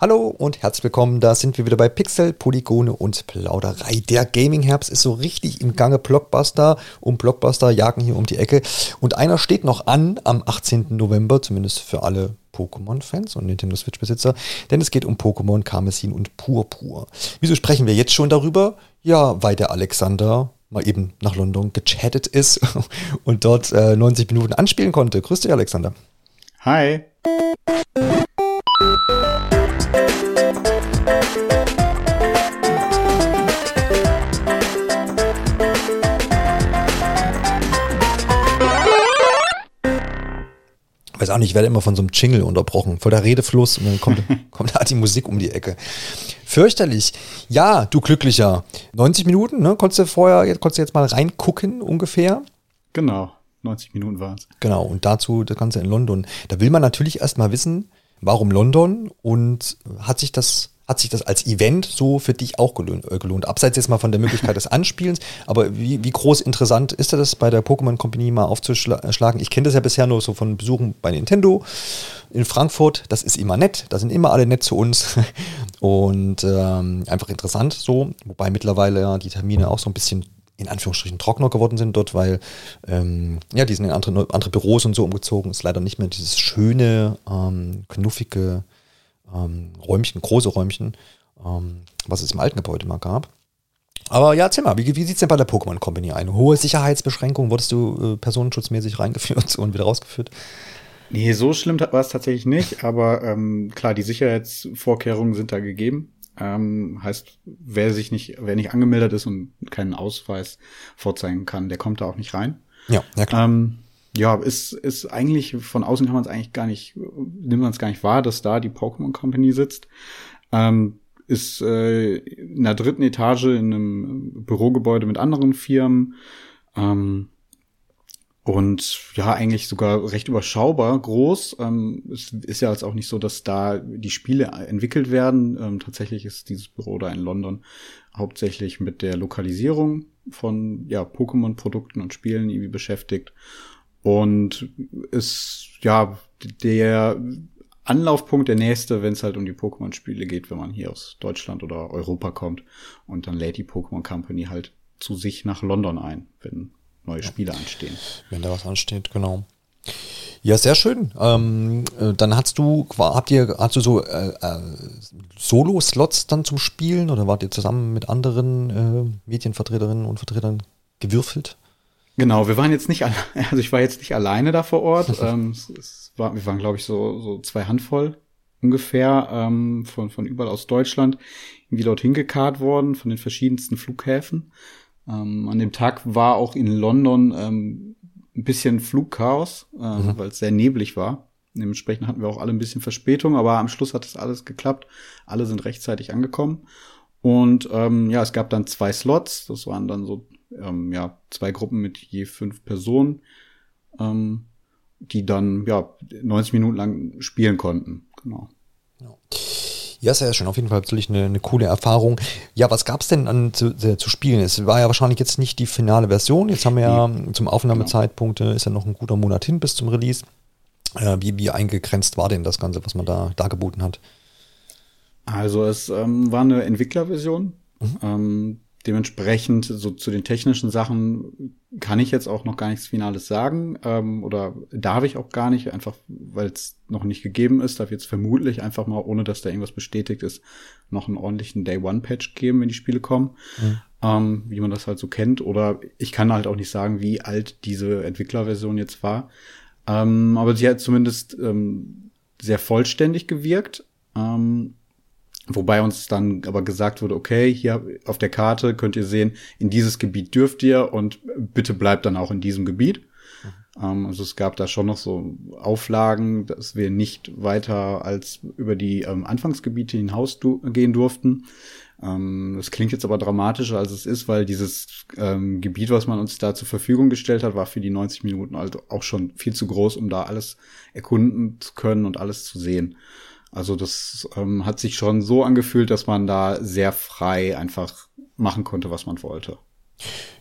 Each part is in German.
Hallo und herzlich willkommen. Da sind wir wieder bei Pixel, Polygone und Plauderei. Der Gaming-Herbst ist so richtig im Gange. Blockbuster und Blockbuster jagen hier um die Ecke. Und einer steht noch an am 18. November, zumindest für alle Pokémon-Fans und Nintendo Switch-Besitzer, denn es geht um Pokémon Karmesin und Purpur. Wieso sprechen wir jetzt schon darüber? Ja, weil der Alexander mal eben nach London gechattet ist und dort äh, 90 Minuten anspielen konnte. Grüß dich, Alexander. Hi. Weiß auch nicht, ich werde immer von so einem Jingle unterbrochen, vor der Redefluss und dann kommt, kommt da die Musik um die Ecke. Fürchterlich. Ja, du Glücklicher. 90 Minuten, ne? Konntest du vorher, konntest du jetzt mal reingucken ungefähr? Genau, 90 Minuten waren es. Genau, und dazu das Ganze in London. Da will man natürlich erstmal wissen, warum London und hat sich das hat sich das als Event so für dich auch gelohnt, äh, gelohnt? Abseits jetzt mal von der Möglichkeit des Anspielens, aber wie, wie groß interessant ist das bei der Pokémon Company mal aufzuschlagen? Ich kenne das ja bisher nur so von Besuchen bei Nintendo in Frankfurt. Das ist immer nett, da sind immer alle nett zu uns und ähm, einfach interessant so, wobei mittlerweile ja die Termine auch so ein bisschen in Anführungsstrichen trockener geworden sind dort, weil ähm, ja, die sind in andere, andere Büros und so umgezogen. Ist leider nicht mehr dieses schöne, ähm, knuffige ähm, Räumchen, große Räumchen, ähm, was es im alten Gebäude mal gab. Aber ja, erzähl mal, wie, wie sieht es denn bei der Pokémon Company ein? Hohe Sicherheitsbeschränkungen, wurdest du äh, personenschutzmäßig reingeführt und wieder rausgeführt? Nee, so schlimm war es tatsächlich nicht, aber ähm, klar, die Sicherheitsvorkehrungen sind da gegeben. Ähm, heißt, wer sich nicht, wer nicht angemeldet ist und keinen Ausweis vorzeigen kann, der kommt da auch nicht rein. Ja, ja klar. Ähm, ja, ist, ist eigentlich, von außen kann man es eigentlich gar nicht, nimmt man es gar nicht wahr, dass da die Pokémon Company sitzt. Ähm, ist äh, in der dritten Etage in einem Bürogebäude mit anderen Firmen. Ähm, und ja, eigentlich sogar recht überschaubar groß. Ähm, es ist ja jetzt auch nicht so, dass da die Spiele entwickelt werden. Ähm, tatsächlich ist dieses Büro da in London hauptsächlich mit der Lokalisierung von ja, Pokémon-Produkten und Spielen irgendwie beschäftigt. Und ist ja der Anlaufpunkt, der nächste, wenn es halt um die Pokémon-Spiele geht, wenn man hier aus Deutschland oder Europa kommt. Und dann lädt die Pokémon Company halt zu sich nach London ein, wenn neue Spiele anstehen. Wenn da was ansteht, genau. Ja, sehr schön. Ähm, äh, dann hast du, habt ihr, hast du so äh, äh, Solo-Slots dann zum Spielen oder wart ihr zusammen mit anderen äh, Medienvertreterinnen und Vertretern gewürfelt? Genau, wir waren jetzt nicht, also ich war jetzt nicht alleine da vor Ort. ähm, es, es war, wir waren, glaube ich, so, so zwei Handvoll ungefähr ähm, von, von überall aus Deutschland irgendwie dorthin gekarrt worden, von den verschiedensten Flughäfen. Ähm, an dem Tag war auch in London ähm, ein bisschen Flugchaos, äh, mhm. weil es sehr neblig war. Dementsprechend hatten wir auch alle ein bisschen Verspätung, aber am Schluss hat es alles geklappt. Alle sind rechtzeitig angekommen. Und ähm, ja, es gab dann zwei Slots. Das waren dann so ähm, ja, zwei Gruppen mit je fünf Personen, ähm, die dann ja 90 Minuten lang spielen konnten. Genau. Ja. sehr schön. Auf jeden Fall natürlich eine, eine coole Erfahrung. Ja, was gab es denn an zu, äh, zu, spielen? Es war ja wahrscheinlich jetzt nicht die finale Version. Jetzt haben wir ja zum Aufnahmezeitpunkt genau. ist ja noch ein guter Monat hin bis zum Release. Äh, wie, wie eingegrenzt war denn das Ganze, was man da dargeboten hat? Also es ähm, war eine Entwicklerversion. Mhm. Ähm, dementsprechend so zu den technischen Sachen kann ich jetzt auch noch gar nichts Finales sagen ähm, oder darf ich auch gar nicht, einfach weil es noch nicht gegeben ist. Darf jetzt vermutlich einfach mal, ohne dass da irgendwas bestätigt ist, noch einen ordentlichen Day-One-Patch geben, wenn die Spiele kommen, mhm. ähm, wie man das halt so kennt. Oder ich kann halt auch nicht sagen, wie alt diese Entwicklerversion jetzt war. Ähm, aber sie hat zumindest ähm, sehr vollständig gewirkt. Ähm, Wobei uns dann aber gesagt wurde, okay, hier auf der Karte könnt ihr sehen, in dieses Gebiet dürft ihr und bitte bleibt dann auch in diesem Gebiet. Mhm. Ähm, also es gab da schon noch so Auflagen, dass wir nicht weiter als über die ähm, Anfangsgebiete hinaus du gehen durften. Ähm, das klingt jetzt aber dramatischer, als es ist, weil dieses ähm, Gebiet, was man uns da zur Verfügung gestellt hat, war für die 90 Minuten also auch schon viel zu groß, um da alles erkunden zu können und alles zu sehen. Also das ähm, hat sich schon so angefühlt, dass man da sehr frei einfach machen konnte, was man wollte.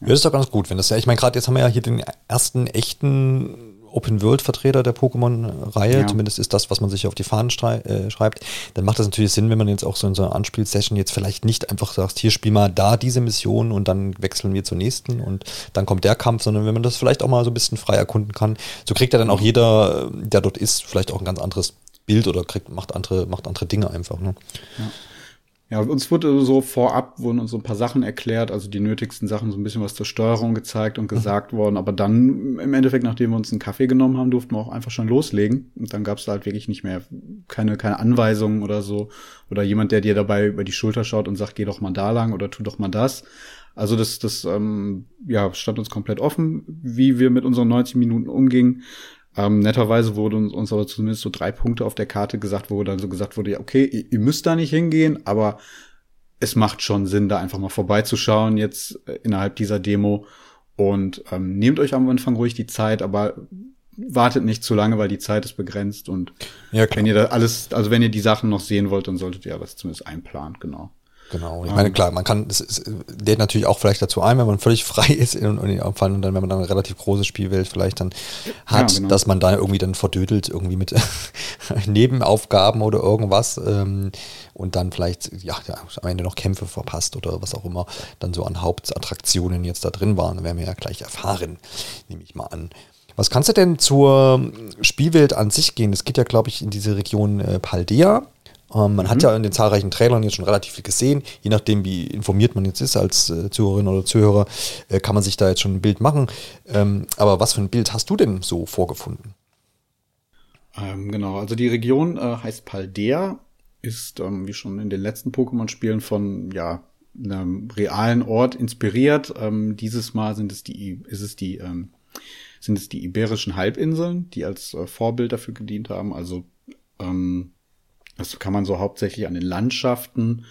Ja, das ist doch ganz gut, wenn das ja, ich meine, gerade jetzt haben wir ja hier den ersten echten Open-World-Vertreter der Pokémon-Reihe, ja. zumindest ist das, was man sich auf die Fahnen äh, schreibt, dann macht das natürlich Sinn, wenn man jetzt auch so in so einer Anspielsession jetzt vielleicht nicht einfach sagt, hier spiel mal da diese Mission und dann wechseln wir zur nächsten und dann kommt der Kampf, sondern wenn man das vielleicht auch mal so ein bisschen frei erkunden kann, so kriegt ja dann auch jeder, der dort ist, vielleicht auch ein ganz anderes Bild oder kriegt, macht andere, macht andere Dinge einfach. Ne? Ja. Ja, uns wurde so vorab, wurden uns so ein paar Sachen erklärt, also die nötigsten Sachen, so ein bisschen was zur Steuerung gezeigt und gesagt mhm. worden. Aber dann im Endeffekt, nachdem wir uns einen Kaffee genommen haben, durften wir auch einfach schon loslegen. Und dann gab es halt wirklich nicht mehr keine, keine Anweisungen oder so. Oder jemand, der dir dabei über die Schulter schaut und sagt, geh doch mal da lang oder tu doch mal das. Also das, das ähm, ja, stand uns komplett offen, wie wir mit unseren 90 Minuten umgingen. Ähm, netterweise wurde uns, uns aber zumindest so drei Punkte auf der Karte gesagt, wo dann so gesagt wurde, ja, okay, ihr, ihr müsst da nicht hingehen, aber es macht schon Sinn, da einfach mal vorbeizuschauen jetzt äh, innerhalb dieser Demo. Und ähm, nehmt euch am Anfang ruhig die Zeit, aber wartet nicht zu lange, weil die Zeit ist begrenzt. Und ja, wenn ihr da alles, also wenn ihr die Sachen noch sehen wollt, dann solltet ihr das zumindest einplanen, genau. Genau. Ich meine, klar, man kann, es lädt natürlich auch vielleicht dazu ein, wenn man völlig frei ist und, und, und dann, wenn man dann eine relativ große Spielwelt vielleicht dann hat, ja, genau. dass man da irgendwie dann verdödelt, irgendwie mit Nebenaufgaben oder irgendwas ähm, und dann vielleicht, ja, ja, am Ende noch Kämpfe verpasst oder was auch immer dann so an Hauptattraktionen jetzt da drin waren. werden wir ja gleich erfahren, nehme ich mal an. Was kannst du denn zur Spielwelt an sich gehen? Es geht ja, glaube ich, in diese Region äh, Paldea. Ähm, man mhm. hat ja in den zahlreichen Trailern jetzt schon relativ viel gesehen. Je nachdem, wie informiert man jetzt ist als äh, Zuhörerin oder Zuhörer, äh, kann man sich da jetzt schon ein Bild machen. Ähm, aber was für ein Bild hast du denn so vorgefunden? Ähm, genau, also die Region äh, heißt Paldea, ist ähm, wie schon in den letzten Pokémon-Spielen von ja einem realen Ort inspiriert. Ähm, dieses Mal sind es die, ist es die, ähm, sind es die iberischen Halbinseln, die als äh, Vorbild dafür gedient haben. Also ähm, das kann man so hauptsächlich an den Landschaften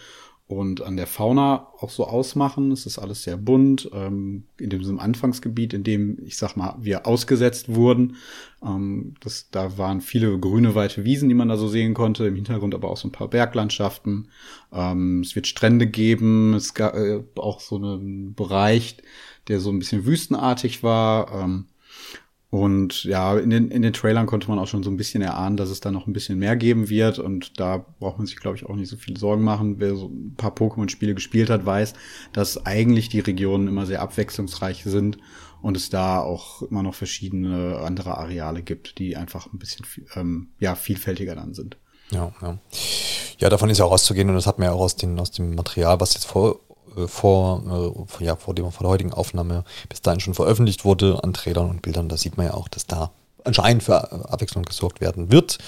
und an der Fauna auch so ausmachen. Es ist alles sehr bunt. Ähm, in diesem Anfangsgebiet, in dem, ich sag mal, wir ausgesetzt wurden, ähm, das, da waren viele grüne, weite Wiesen, die man da so sehen konnte. Im Hintergrund aber auch so ein paar Berglandschaften. Ähm, es wird Strände geben. Es gab äh, auch so einen Bereich, der so ein bisschen wüstenartig war. Ähm, und ja, in den, in den Trailern konnte man auch schon so ein bisschen erahnen, dass es da noch ein bisschen mehr geben wird. Und da braucht man sich, glaube ich, auch nicht so viel Sorgen machen. Wer so ein paar Pokémon-Spiele gespielt hat, weiß, dass eigentlich die Regionen immer sehr abwechslungsreich sind und es da auch immer noch verschiedene andere Areale gibt, die einfach ein bisschen ähm, ja, vielfältiger dann sind. Ja, ja. Ja, davon ist ja auch auszugehen und das hat man ja auch aus, den, aus dem Material, was jetzt vor vor, äh, ja, vor, dem, vor der heutigen Aufnahme bis dahin schon veröffentlicht wurde an Trailern und Bildern. Da sieht man ja auch, dass da anscheinend für Abwechslung gesorgt werden wird.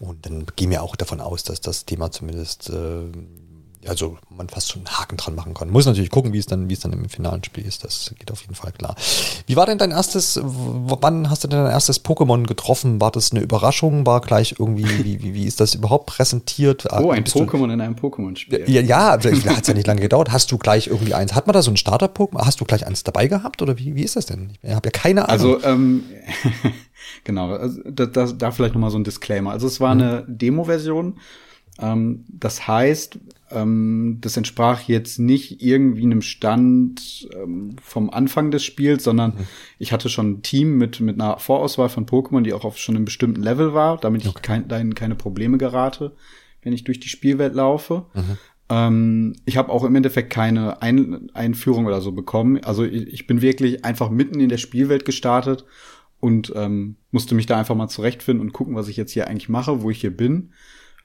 Und dann gehen wir auch davon aus, dass das Thema zumindest äh, also man fast schon einen Haken dran machen kann. Muss natürlich gucken, wie es dann, wie es dann im finalen Spiel ist. Das geht auf jeden Fall klar. Wie war denn dein erstes, wann hast du denn dein erstes Pokémon getroffen? War das eine Überraschung? War gleich irgendwie, wie, wie, wie ist das überhaupt präsentiert? Oh, ein Pokémon in einem Pokémon-Spiel. Ja, ja, hat es ja nicht lange gedauert. Hast du gleich irgendwie eins? Hat man da so ein Starter-Pokémon? Hast du gleich eins dabei gehabt? Oder wie, wie ist das denn? Ich habe ja keine Ahnung. Also, ähm, genau, also, da, da, da vielleicht nochmal so ein Disclaimer. Also es war mhm. eine Demo-Version. Ähm, das heißt, ähm, das entsprach jetzt nicht irgendwie einem Stand ähm, vom Anfang des Spiels, sondern mhm. ich hatte schon ein Team mit, mit einer Vorauswahl von Pokémon, die auch auf schon einem bestimmten Level war, damit okay. ich kein, dahin keine Probleme gerate, wenn ich durch die Spielwelt laufe. Mhm. Ähm, ich habe auch im Endeffekt keine Ein Einführung oder so bekommen. Also ich, ich, bin wirklich einfach mitten in der Spielwelt gestartet und ähm, musste mich da einfach mal zurechtfinden und gucken, was ich jetzt hier eigentlich mache, wo ich hier bin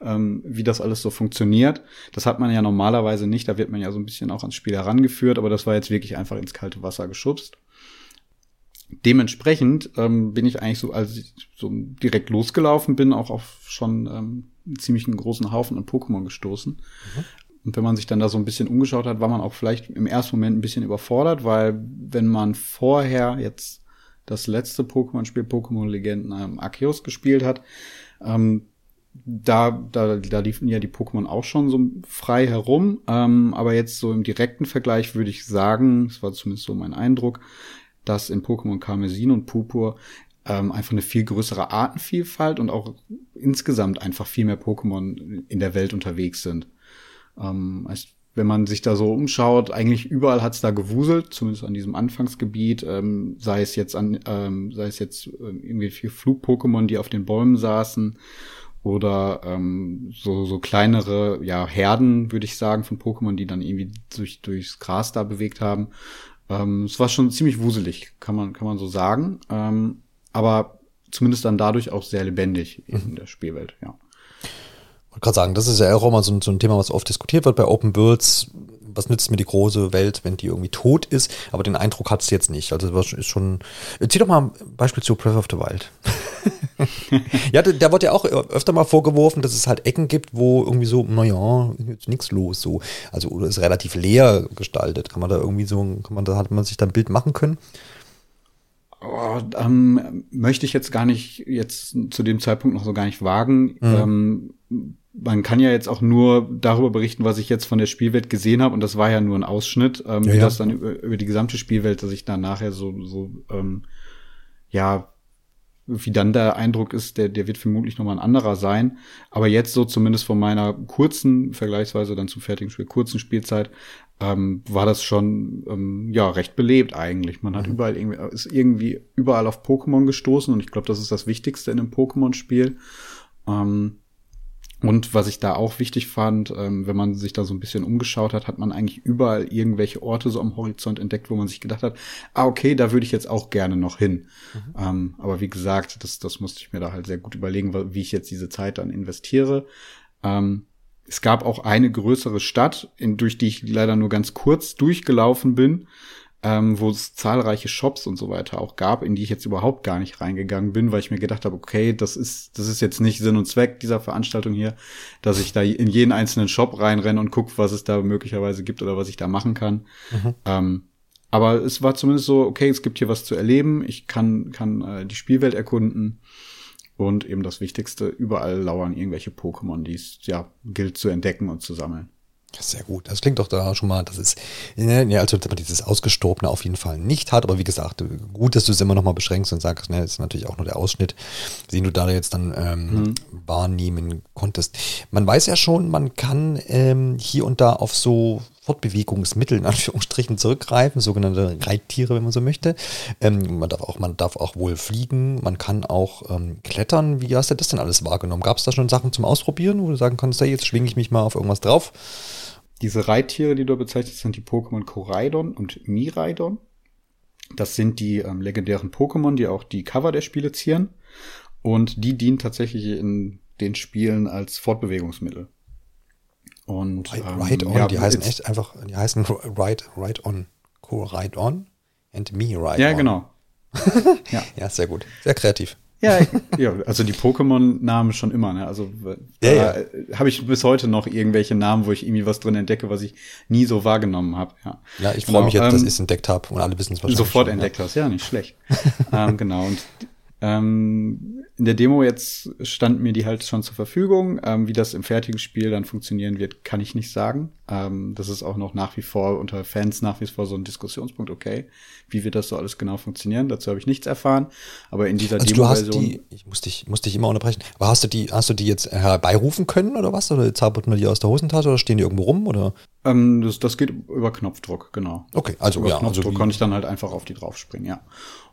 ähm, wie das alles so funktioniert. Das hat man ja normalerweise nicht, da wird man ja so ein bisschen auch ans Spiel herangeführt, aber das war jetzt wirklich einfach ins kalte Wasser geschubst. Dementsprechend ähm, bin ich eigentlich so, als ich so direkt losgelaufen bin, auch auf schon ähm, einen ziemlich großen Haufen an Pokémon gestoßen. Mhm. Und wenn man sich dann da so ein bisschen umgeschaut hat, war man auch vielleicht im ersten Moment ein bisschen überfordert, weil wenn man vorher jetzt das letzte Pokémon-Spiel Pokémon Legenden ähm, Arceus gespielt hat, ähm, da, da, da liefen ja die Pokémon auch schon so frei herum. Ähm, aber jetzt so im direkten Vergleich würde ich sagen, das war zumindest so mein Eindruck, dass in Pokémon Karmesin und Purpur ähm, einfach eine viel größere Artenvielfalt und auch insgesamt einfach viel mehr Pokémon in der Welt unterwegs sind. Ähm, heißt, wenn man sich da so umschaut, eigentlich überall hat's da gewuselt, zumindest an diesem Anfangsgebiet, ähm, sei es jetzt an, ähm, sei es jetzt äh, irgendwie vier Flug-Pokémon, die auf den Bäumen saßen, oder ähm, so, so kleinere ja, Herden, würde ich sagen, von Pokémon, die dann irgendwie durch, durchs Gras da bewegt haben. Ähm, es war schon ziemlich wuselig, kann man, kann man so sagen. Ähm, aber zumindest dann dadurch auch sehr lebendig in mhm. der Spielwelt, ja. Ich wollte gerade sagen, das ist ja auch immer so, so ein Thema, was oft diskutiert wird bei Open Worlds was nützt mir die große Welt, wenn die irgendwie tot ist? Aber den Eindruck hat es jetzt nicht. Also das ist schon. Zieh doch mal ein Beispiel zu Breath of the Wild. ja, da, da wird ja auch öfter mal vorgeworfen, dass es halt Ecken gibt, wo irgendwie so, naja, jetzt nichts los, so. Also, oder ist relativ leer gestaltet. Kann man da irgendwie so, kann man da, hat man sich da ein Bild machen können? Oh, ähm, möchte ich jetzt gar nicht, jetzt zu dem Zeitpunkt noch so gar nicht wagen. Mhm. Ähm, man kann ja jetzt auch nur darüber berichten, was ich jetzt von der Spielwelt gesehen habe, und das war ja nur ein Ausschnitt, ähm, ja, wie ja. das dann über, über, die gesamte Spielwelt, dass ich dann nachher so, so ähm, ja, wie dann der Eindruck ist, der, der wird vermutlich nochmal ein anderer sein. Aber jetzt so zumindest von meiner kurzen, vergleichsweise dann zum fertigen Spiel, kurzen Spielzeit, ähm, war das schon ähm, ja recht belebt eigentlich. Man hat mhm. überall irgendwie, ist irgendwie überall auf Pokémon gestoßen und ich glaube, das ist das Wichtigste in einem Pokémon-Spiel. Ähm, und was ich da auch wichtig fand, ähm, wenn man sich da so ein bisschen umgeschaut hat, hat man eigentlich überall irgendwelche Orte so am Horizont entdeckt, wo man sich gedacht hat, ah, okay, da würde ich jetzt auch gerne noch hin. Mhm. Ähm, aber wie gesagt, das, das musste ich mir da halt sehr gut überlegen, wie ich jetzt diese Zeit dann investiere. Ähm, es gab auch eine größere Stadt, in, durch die ich leider nur ganz kurz durchgelaufen bin ähm, wo es zahlreiche Shops und so weiter auch gab, in die ich jetzt überhaupt gar nicht reingegangen bin, weil ich mir gedacht habe, okay, das ist, das ist jetzt nicht Sinn und Zweck dieser Veranstaltung hier, dass ich da in jeden einzelnen Shop reinrenne und gucke, was es da möglicherweise gibt oder was ich da machen kann. Mhm. Ähm, aber es war zumindest so, okay, es gibt hier was zu erleben, ich kann, kann äh, die Spielwelt erkunden. Und eben das Wichtigste, überall lauern irgendwelche Pokémon, die es ja gilt zu entdecken und zu sammeln. Sehr gut. Das klingt doch da schon mal, dass es, ne, ja, also dass man dieses Ausgestorbene auf jeden Fall nicht hat. Aber wie gesagt, gut, dass du es immer noch mal beschränkst und sagst, ne, das ist natürlich auch nur der Ausschnitt, den du da jetzt dann ähm, mhm. wahrnehmen konntest. Man weiß ja schon, man kann ähm, hier und da auf so Fortbewegungsmittel in Anführungsstrichen zurückgreifen, sogenannte Reittiere, wenn man so möchte. Ähm, man, darf auch, man darf auch wohl fliegen, man kann auch ähm, klettern. Wie hast du das denn alles wahrgenommen? Gab es da schon Sachen zum Ausprobieren, wo du sagen kannst, hey, jetzt schwinge ich mich mal auf irgendwas drauf? Diese Reittiere, die du bezeichnet sind die Pokémon Koraidon und Miraidon. Das sind die ähm, legendären Pokémon, die auch die Cover der Spiele zieren. Und die dienen tatsächlich in den Spielen als Fortbewegungsmittel. Und right, ähm, on, ja, die heißen echt einfach, die heißen Right, Right on. Cool, Right on and Me Right ja, on. Genau. ja, genau. ja, sehr gut. Sehr kreativ. Ja, ja, also die Pokémon-Namen schon immer, ne? Also ja, ja. habe ich bis heute noch irgendwelche Namen, wo ich irgendwie was drin entdecke, was ich nie so wahrgenommen habe. Ja, ja ich freue genau, mich jetzt, ähm, dass ich es entdeckt habe und alle wissen es wahrscheinlich. Sofort schon, entdeckt ja. hast, ja, nicht schlecht. ähm, genau. Und ähm, in der Demo jetzt stand mir die halt schon zur Verfügung. Ähm, wie das im fertigen Spiel dann funktionieren wird, kann ich nicht sagen. Ähm, das ist auch noch nach wie vor unter Fans nach wie vor so ein Diskussionspunkt. Okay, wie wird das so alles genau funktionieren? Dazu habe ich nichts erfahren. Aber in dieser also Demo-Version. Ich muss dich, muss dich immer unterbrechen. Aber hast du die, hast du die jetzt herbeirufen können oder was? Oder zaubert man die aus der Hosentasche oder stehen die irgendwo rum? Oder? Ähm, das, das geht über Knopfdruck, genau. Okay, also über ja, Knopfdruck also konnte ich dann halt einfach auf die draufspringen, ja.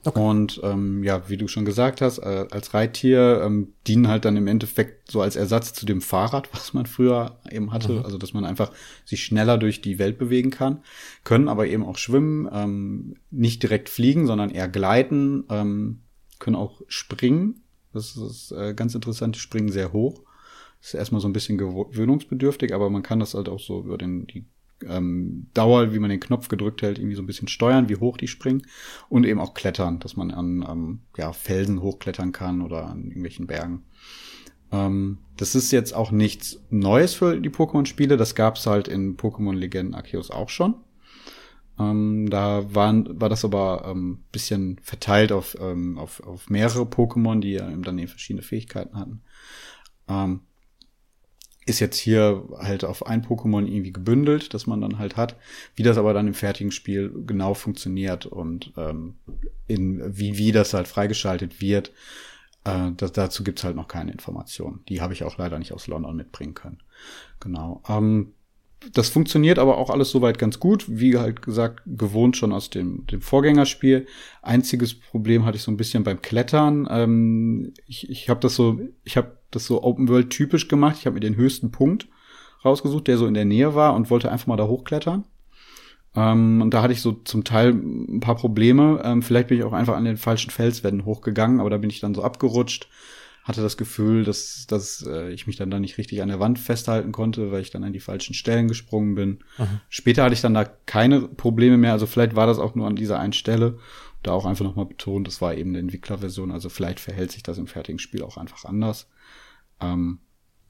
Okay. Und ähm, ja, wie du schon gesagt hast, äh, als Reittier ähm, dienen halt dann im Endeffekt so als Ersatz zu dem Fahrrad, was man früher eben hatte. Mhm. Also dass man einfach sich schneller durch die Welt bewegen kann, können aber eben auch schwimmen, ähm, nicht direkt fliegen, sondern eher gleiten, ähm, können auch springen. Das ist äh, ganz interessant, springen sehr hoch. Ist erstmal so ein bisschen gewöhnungsbedürftig, aber man kann das halt auch so über den, die ähm, Dauer, wie man den Knopf gedrückt hält, irgendwie so ein bisschen steuern, wie hoch die springen und eben auch klettern, dass man an ähm, ja, Felsen hochklettern kann oder an irgendwelchen Bergen. Ähm, das ist jetzt auch nichts Neues für die Pokémon-Spiele, das gab's halt in Pokémon Legenden Arceus auch schon. Ähm, da waren, war das aber ähm, bisschen verteilt auf, ähm, auf, auf mehrere Pokémon, die ja dann eben verschiedene Fähigkeiten hatten. Ähm, ist jetzt hier halt auf ein Pokémon irgendwie gebündelt, das man dann halt hat. Wie das aber dann im fertigen Spiel genau funktioniert und ähm, in wie, wie das halt freigeschaltet wird, äh, das, dazu gibt's halt noch keine Informationen. Die habe ich auch leider nicht aus London mitbringen können. Genau. Ähm, das funktioniert aber auch alles soweit ganz gut. Wie halt gesagt, gewohnt schon aus dem, dem Vorgängerspiel. Einziges Problem hatte ich so ein bisschen beim Klettern. Ähm, ich ich habe das so, ich habe das so Open World typisch gemacht. Ich habe mir den höchsten Punkt rausgesucht, der so in der Nähe war und wollte einfach mal da hochklettern. Ähm, und da hatte ich so zum Teil ein paar Probleme. Ähm, vielleicht bin ich auch einfach an den falschen Felswänden hochgegangen, aber da bin ich dann so abgerutscht hatte das Gefühl, dass, dass äh, ich mich dann da nicht richtig an der Wand festhalten konnte, weil ich dann an die falschen Stellen gesprungen bin. Mhm. Später hatte ich dann da keine Probleme mehr. Also vielleicht war das auch nur an dieser einen Stelle. Da auch einfach nochmal betont, das war eben eine Entwicklerversion. Also vielleicht verhält sich das im fertigen Spiel auch einfach anders. Ähm,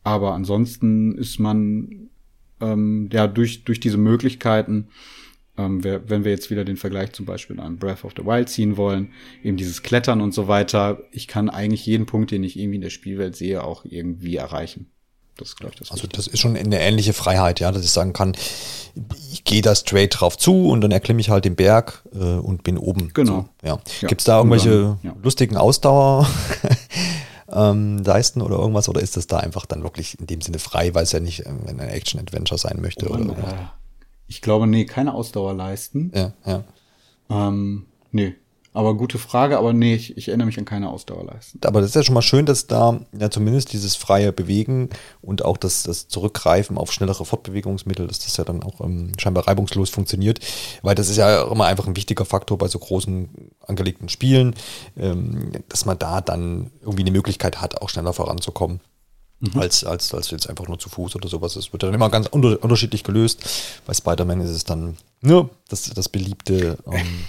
aber ansonsten ist man ähm, ja durch, durch diese Möglichkeiten ähm, wenn wir jetzt wieder den Vergleich zum Beispiel an Breath of the Wild ziehen wollen, eben dieses Klettern und so weiter, ich kann eigentlich jeden Punkt, den ich irgendwie in der Spielwelt sehe, auch irgendwie erreichen. Das ist, glaube ich, das Also das ist schon eine ähnliche Freiheit, ja, dass ich sagen kann, ich gehe da straight drauf zu und dann erklimme ich halt den Berg äh, und bin oben. Genau. So, ja. ja. Gibt es da irgendwelche ja. lustigen Ausdauer? ähm, leisten oder irgendwas? Oder ist das da einfach dann wirklich in dem Sinne frei, weil es ja nicht ähm, ein Action-Adventure sein möchte? Und, oder äh, ich glaube, nee, keine Ausdauer leisten. Ja, ja. Ähm, nee. Aber gute Frage, aber nee, ich, ich erinnere mich an keine Ausdauer leisten. Aber das ist ja schon mal schön, dass da ja zumindest dieses freie Bewegen und auch das, das Zurückgreifen auf schnellere Fortbewegungsmittel, dass das ja dann auch ähm, scheinbar reibungslos funktioniert. Weil das ist ja immer einfach ein wichtiger Faktor bei so großen angelegten Spielen, ähm, dass man da dann irgendwie eine Möglichkeit hat, auch schneller voranzukommen mhm. als, als, als jetzt einfach nur zu Fuß oder sowas. Es wird dann immer ganz unter, unterschiedlich gelöst. Bei Spider-Man ist es dann nur das, das beliebte ähm,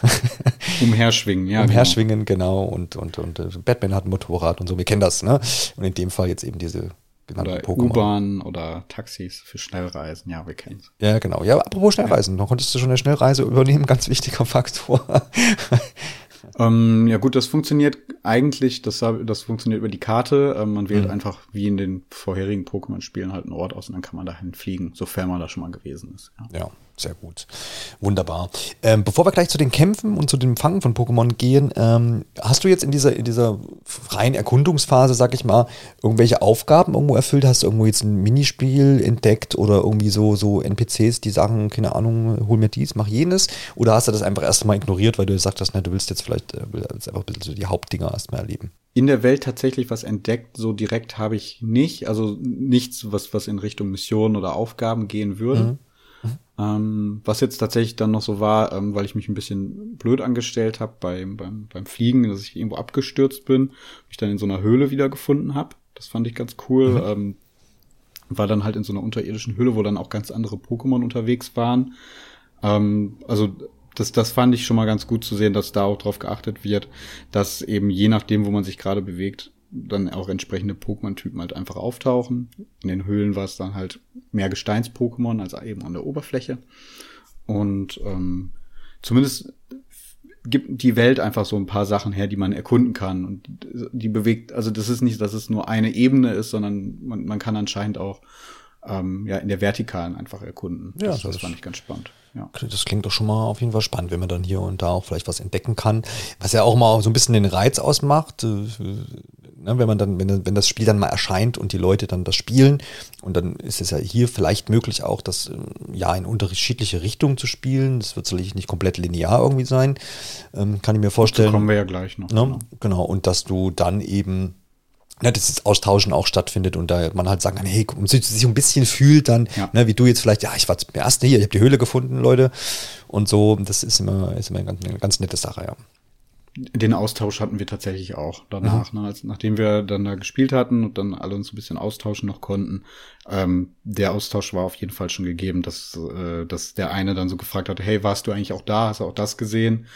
Umherschwingen, ja. Umherschwingen, genau. genau. Und, und, und äh, Batman hat ein Motorrad und so, wir kennen das, ne? Und in dem Fall jetzt eben diese genannten Pokémon. U-Bahn oder Taxis für Schnellreisen, ja, wir kennen es. Ja, genau. Ja, apropos Schnellreisen, ja. da konntest du schon eine Schnellreise übernehmen, ganz wichtiger Faktor. Ähm, ja gut, das funktioniert eigentlich, das, das funktioniert über die Karte. Ähm, man wählt mhm. einfach wie in den vorherigen Pokémon-Spielen halt einen Ort aus und dann kann man dahin fliegen, sofern man da schon mal gewesen ist. Ja, ja sehr gut. Wunderbar. Ähm, bevor wir gleich zu den Kämpfen und zu dem Fangen von Pokémon gehen, ähm, hast du jetzt in dieser, in dieser freien Erkundungsphase, sag ich mal, irgendwelche Aufgaben irgendwo erfüllt? Hast du irgendwo jetzt ein Minispiel entdeckt oder irgendwie so, so NPCs, die sagen, keine Ahnung, hol mir dies, mach jenes? Oder hast du das einfach erstmal ignoriert, weil du gesagt hast, na, du willst jetzt vielleicht äh, willst einfach ein bisschen so die Hauptdinger erstmal erleben? In der Welt tatsächlich was entdeckt, so direkt habe ich nicht. Also nichts, was, was in Richtung Mission oder Aufgaben gehen würde. Mhm. Ähm, was jetzt tatsächlich dann noch so war, ähm, weil ich mich ein bisschen blöd angestellt habe beim, beim, beim Fliegen, dass ich irgendwo abgestürzt bin, mich dann in so einer Höhle wiedergefunden habe. Das fand ich ganz cool. Mhm. Ähm, war dann halt in so einer unterirdischen Höhle, wo dann auch ganz andere Pokémon unterwegs waren. Ähm, also das, das fand ich schon mal ganz gut zu sehen, dass da auch drauf geachtet wird, dass eben je nachdem, wo man sich gerade bewegt, dann auch entsprechende Pokémon-Typen halt einfach auftauchen. In den Höhlen war es dann halt mehr Gesteins-Pokémon als eben an der Oberfläche. Und ähm, zumindest gibt die Welt einfach so ein paar Sachen her, die man erkunden kann. Und die bewegt, also das ist nicht, dass es nur eine Ebene ist, sondern man, man kann anscheinend auch ähm, ja in der Vertikalen einfach erkunden. Ja, das, das, das fand ich ganz spannend. Ja. Das klingt doch schon mal auf jeden Fall spannend, wenn man dann hier und da auch vielleicht was entdecken kann. Was ja auch mal so ein bisschen den Reiz ausmacht, äh, ne, wenn man dann, wenn, wenn das Spiel dann mal erscheint und die Leute dann das spielen. Und dann ist es ja hier vielleicht möglich auch, das ähm, ja in unterschiedliche Richtungen zu spielen. Das wird sicherlich nicht komplett linear irgendwie sein. Ähm, kann ich mir vorstellen. Da kommen wir ja gleich noch. Ne? Genau. genau. Und dass du dann eben ja, dass das Austauschen auch stattfindet und da man halt sagen kann, hey, und sich ein bisschen fühlt dann, ja. ne, wie du jetzt vielleicht, ja, ich war zum ersten hier, ich habe die Höhle gefunden, Leute. Und so, das ist immer, ist immer eine ganz, eine ganz nette Sache, ja. Den Austausch hatten wir tatsächlich auch danach, mhm. ne, als, nachdem wir dann da gespielt hatten und dann alle uns ein bisschen austauschen noch konnten. Ähm, der Austausch war auf jeden Fall schon gegeben, dass, äh, dass der eine dann so gefragt hat, hey, warst du eigentlich auch da? Hast du auch das gesehen?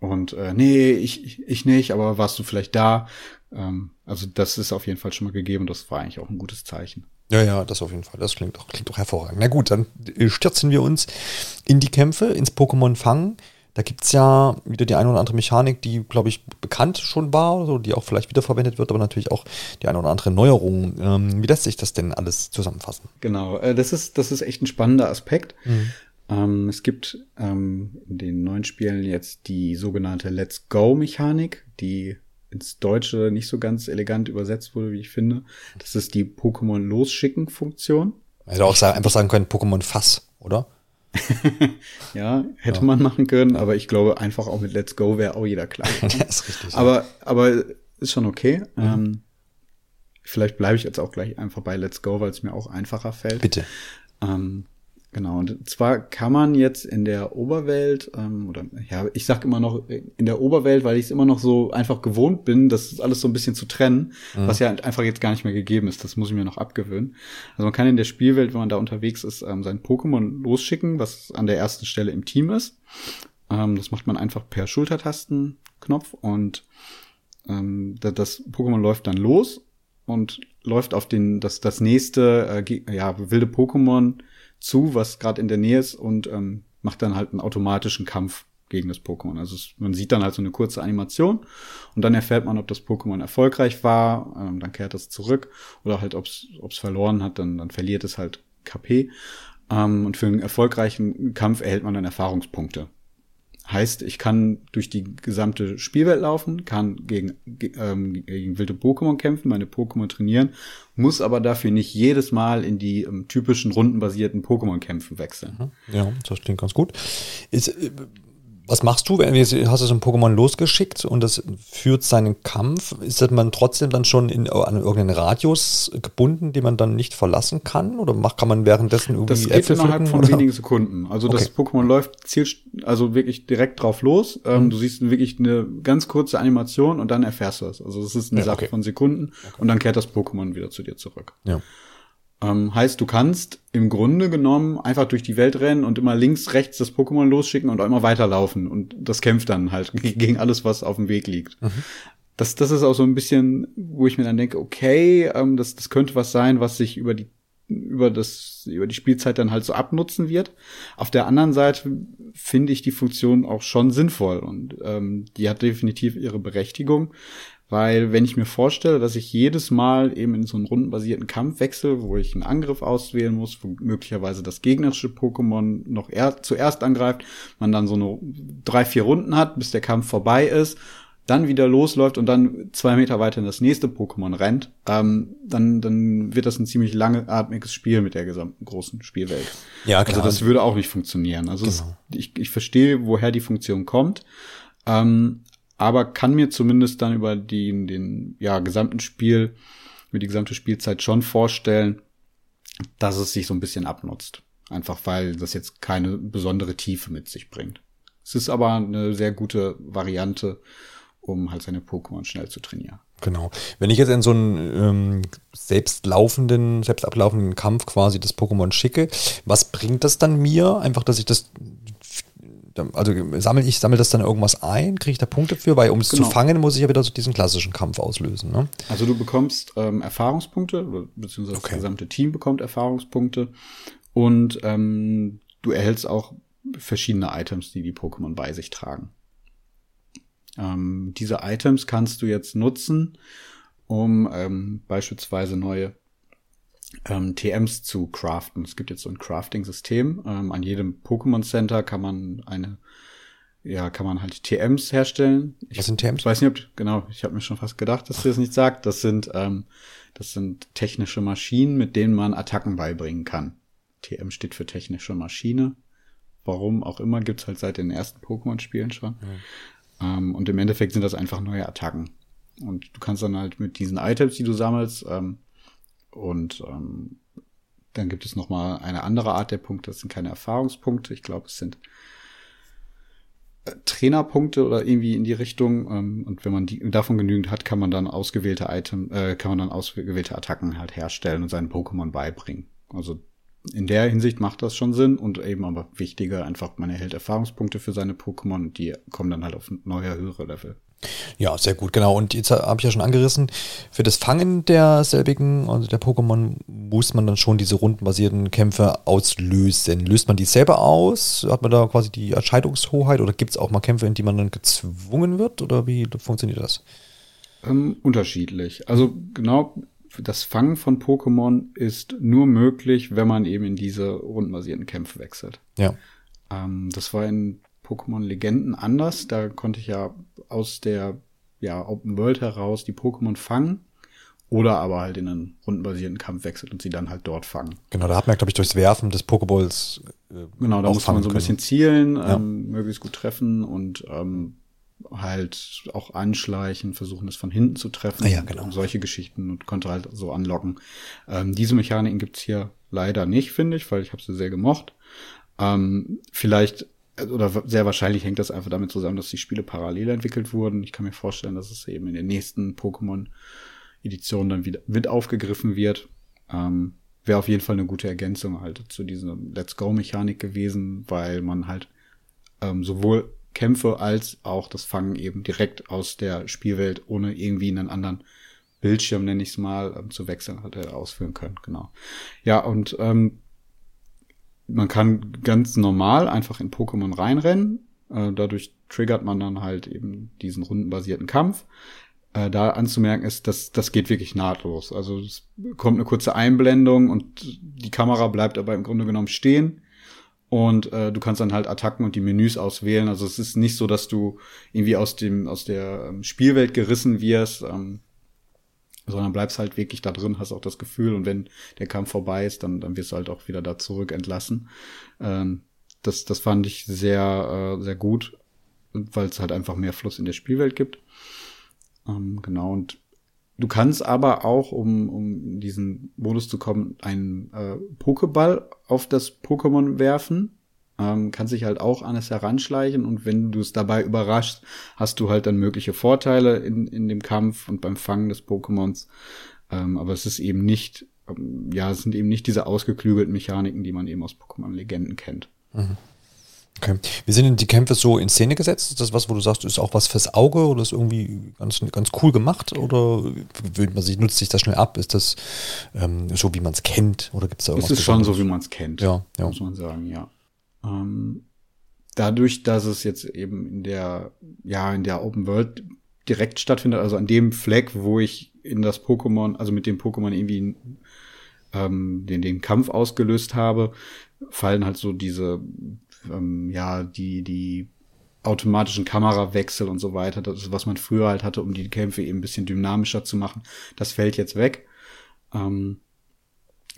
Und äh, nee, ich, ich nicht, aber warst du vielleicht da? Ähm, also das ist auf jeden Fall schon mal gegeben das war eigentlich auch ein gutes Zeichen. Ja, ja, das auf jeden Fall. Das klingt doch, klingt doch hervorragend. Na gut, dann stürzen wir uns in die Kämpfe, ins Pokémon Fangen. Da gibt's ja wieder die eine oder andere Mechanik, die, glaube ich, bekannt schon war, so, die auch vielleicht wiederverwendet wird, aber natürlich auch die eine oder andere Neuerung. Ähm, wie lässt sich das denn alles zusammenfassen? Genau, äh, das, ist, das ist echt ein spannender Aspekt. Mhm. Ähm, es gibt ähm, in den neuen Spielen jetzt die sogenannte Let's Go-Mechanik, die ins Deutsche nicht so ganz elegant übersetzt wurde, wie ich finde. Das ist die Pokémon losschicken Funktion. Hätte auch sagen, einfach sagen können, Pokémon Fass, oder? ja, hätte ja. man machen können, aber ich glaube, einfach auch mit Let's Go wäre auch jeder klar. das ist richtig. Aber, ja. aber ist schon okay. Mhm. Ähm, vielleicht bleibe ich jetzt auch gleich einfach bei Let's Go, weil es mir auch einfacher fällt. Bitte. Ähm, Genau, und zwar kann man jetzt in der Oberwelt, ähm, oder ja, ich sag immer noch in der Oberwelt, weil ich es immer noch so einfach gewohnt bin, das alles so ein bisschen zu trennen, mhm. was ja einfach jetzt gar nicht mehr gegeben ist. Das muss ich mir noch abgewöhnen. Also man kann in der Spielwelt, wenn man da unterwegs ist, ähm, sein Pokémon losschicken, was an der ersten Stelle im Team ist. Ähm, das macht man einfach per Schultertastenknopf und ähm, das Pokémon läuft dann los und läuft auf den das das nächste äh, ja wilde Pokémon zu, was gerade in der Nähe ist und ähm, macht dann halt einen automatischen Kampf gegen das Pokémon. Also es, man sieht dann halt so eine kurze Animation und dann erfährt man, ob das Pokémon erfolgreich war, ähm, dann kehrt es zurück oder halt, ob es verloren hat, dann, dann verliert es halt KP. Ähm, und für einen erfolgreichen Kampf erhält man dann Erfahrungspunkte. Heißt, ich kann durch die gesamte Spielwelt laufen, kann gegen, ähm, gegen wilde Pokémon kämpfen, meine Pokémon trainieren, muss aber dafür nicht jedes Mal in die ähm, typischen rundenbasierten Pokémon-Kämpfen wechseln. Mhm. Ja, das klingt ganz gut. Ist, äh, was machst du, wenn du hast du so ein Pokémon losgeschickt und das führt seinen Kampf? Ist das man trotzdem dann schon in, an irgendeinen Radius gebunden, den man dann nicht verlassen kann? Oder macht, kann man währenddessen irgendwie Das geht Äpfel innerhalb von oder? wenigen Sekunden. Also okay. das Pokémon läuft zielt, also wirklich direkt drauf los. Ähm, mhm. Du siehst wirklich eine ganz kurze Animation und dann erfährst du es. Also es ist eine ja, Sache okay. von Sekunden okay. und dann kehrt das Pokémon wieder zu dir zurück. Ja. Ähm, heißt, du kannst im Grunde genommen einfach durch die Welt rennen und immer links, rechts das Pokémon losschicken und auch immer weiterlaufen. Und das kämpft dann halt gegen alles, was auf dem Weg liegt. Mhm. Das, das ist auch so ein bisschen, wo ich mir dann denke, okay, ähm, das, das könnte was sein, was sich über die über das über die Spielzeit dann halt so abnutzen wird. Auf der anderen Seite finde ich die Funktion auch schon sinnvoll und ähm, die hat definitiv ihre Berechtigung, weil wenn ich mir vorstelle, dass ich jedes Mal eben in so einen rundenbasierten Kampf wechsle, wo ich einen Angriff auswählen muss, wo möglicherweise das gegnerische Pokémon noch er zuerst angreift, man dann so eine drei, vier Runden hat, bis der Kampf vorbei ist, dann wieder losläuft und dann zwei Meter weiter in das nächste Pokémon rennt, ähm, dann, dann wird das ein ziemlich langatmiges Spiel mit der gesamten großen Spielwelt. Ja, klar. Also das würde auch nicht funktionieren. Also genau. es, ich, ich verstehe, woher die Funktion kommt. Ähm, aber kann mir zumindest dann über die, den ja, gesamten Spiel, über die gesamte Spielzeit schon vorstellen, dass es sich so ein bisschen abnutzt. Einfach weil das jetzt keine besondere Tiefe mit sich bringt. Es ist aber eine sehr gute Variante, um halt seine Pokémon schnell zu trainieren. Genau. Wenn ich jetzt in so einen ähm, selbst laufenden, selbst ablaufenden Kampf quasi das Pokémon schicke, was bringt das dann mir? Einfach, dass ich das also sammle ich sammle das dann irgendwas ein, kriege ich da Punkte für, weil um es genau. zu fangen, muss ich ja wieder so diesen klassischen Kampf auslösen. Ne? Also du bekommst ähm, Erfahrungspunkte, beziehungsweise okay. das gesamte Team bekommt Erfahrungspunkte und ähm, du erhältst auch verschiedene Items, die die Pokémon bei sich tragen. Ähm, diese Items kannst du jetzt nutzen, um ähm, beispielsweise neue ähm, TMs zu craften. Es gibt jetzt so ein Crafting-System. Ähm, an jedem Pokémon Center kann man eine, ja, kann man halt TMs herstellen. Ich, Was sind TMs? Ich weiß nicht, ob, genau, ich habe mir schon fast gedacht, dass du das nicht sagt. Das sind, ähm, das sind technische Maschinen, mit denen man Attacken beibringen kann. TM steht für technische Maschine. Warum auch immer, gibt's halt seit den ersten Pokémon-Spielen schon. Ja. Ähm, und im Endeffekt sind das einfach neue Attacken. Und du kannst dann halt mit diesen Items, die du sammelst, ähm, und ähm, dann gibt es noch mal eine andere Art der Punkte. Das sind keine Erfahrungspunkte. Ich glaube, es sind äh, Trainerpunkte oder irgendwie in die Richtung. Ähm, und wenn man die, davon genügend hat, kann man dann ausgewählte Item, äh, kann man dann ausgewählte Attacken halt herstellen und seinen Pokémon beibringen. Also in der Hinsicht macht das schon Sinn und eben aber wichtiger einfach, man erhält Erfahrungspunkte für seine Pokémon und die kommen dann halt auf neue höhere Level. Ja, sehr gut, genau. Und jetzt habe ich ja schon angerissen, für das Fangen derselbigen, also der Pokémon, muss man dann schon diese rundenbasierten Kämpfe auslösen. Löst man die selber aus? Hat man da quasi die Entscheidungshoheit oder gibt es auch mal Kämpfe, in die man dann gezwungen wird? Oder wie funktioniert das? Ähm, unterschiedlich. Also genau, das Fangen von Pokémon ist nur möglich, wenn man eben in diese rundenbasierten Kämpfe wechselt. Ja. Ähm, das war in Pokémon Legenden anders. Da konnte ich ja aus der ja, Open World heraus die Pokémon fangen oder aber halt in einen rundenbasierten Kampf wechselt und sie dann halt dort fangen. Genau, da hat man, glaube ich, durchs Werfen des Pokeballs. Äh, genau, da muss man so ein bisschen zielen, ja. ähm, möglichst gut treffen und ähm, halt auch anschleichen, versuchen es von hinten zu treffen. Ja, genau. Und solche Geschichten und konnte halt so anlocken. Ähm, diese Mechaniken gibt's hier leider nicht, finde ich, weil ich habe sie sehr gemocht. Ähm, vielleicht oder sehr wahrscheinlich hängt das einfach damit zusammen, dass die Spiele parallel entwickelt wurden. Ich kann mir vorstellen, dass es eben in den nächsten Pokémon Edition dann wieder mit aufgegriffen wird. Ähm, Wäre auf jeden Fall eine gute Ergänzung halt zu dieser Let's Go-Mechanik gewesen, weil man halt ähm, sowohl Kämpfe als auch das Fangen eben direkt aus der Spielwelt, ohne irgendwie in einen anderen Bildschirm, nenne ich es mal, ähm, zu wechseln, hatte ausführen können. Genau. Ja, und ähm, man kann ganz normal einfach in Pokémon reinrennen. Äh, dadurch triggert man dann halt eben diesen rundenbasierten Kampf äh, da anzumerken ist, dass das geht wirklich nahtlos. Also es kommt eine kurze Einblendung und die Kamera bleibt aber im Grunde genommen stehen und äh, du kannst dann halt Attacken und die Menüs auswählen. Also es ist nicht so, dass du irgendwie aus dem aus der ähm, Spielwelt gerissen wirst, ähm, sondern bleibst halt wirklich da drin, hast auch das Gefühl und wenn der Kampf vorbei ist, dann dann wirst du halt auch wieder da zurück entlassen. Ähm, das das fand ich sehr äh, sehr gut, weil es halt einfach mehr Fluss in der Spielwelt gibt. Ähm, genau, und du kannst aber auch, um, um in diesen Modus zu kommen, einen äh, Pokéball auf das Pokémon werfen. Ähm, kannst dich halt auch an es heranschleichen und wenn du es dabei überraschst, hast du halt dann mögliche Vorteile in, in dem Kampf und beim Fangen des Pokémons. Ähm, aber es ist eben nicht, ähm, ja, es sind eben nicht diese ausgeklügelten Mechaniken, die man eben aus Pokémon-Legenden kennt. Mhm. Okay. Wie sind denn die Kämpfe so in Szene gesetzt? Ist das was, wo du sagst, ist auch was fürs Auge oder ist irgendwie ganz, ganz cool gemacht? Oder will man sich, nutzt sich das schnell ab? Ist das ähm, so, wie man es kennt? Oder gibt es da irgendwas? Es ist schon so, wie man es kennt. Ja, ja. Muss man sagen, ja. Ähm, dadurch, dass es jetzt eben in der, ja, in der Open World direkt stattfindet, also an dem Fleck, wo ich in das Pokémon, also mit dem Pokémon irgendwie ähm, den, den Kampf ausgelöst habe, fallen halt so diese ähm, ja, die, die automatischen Kamerawechsel und so weiter, das ist, was man früher halt hatte, um die Kämpfe eben ein bisschen dynamischer zu machen, das fällt jetzt weg. Ähm,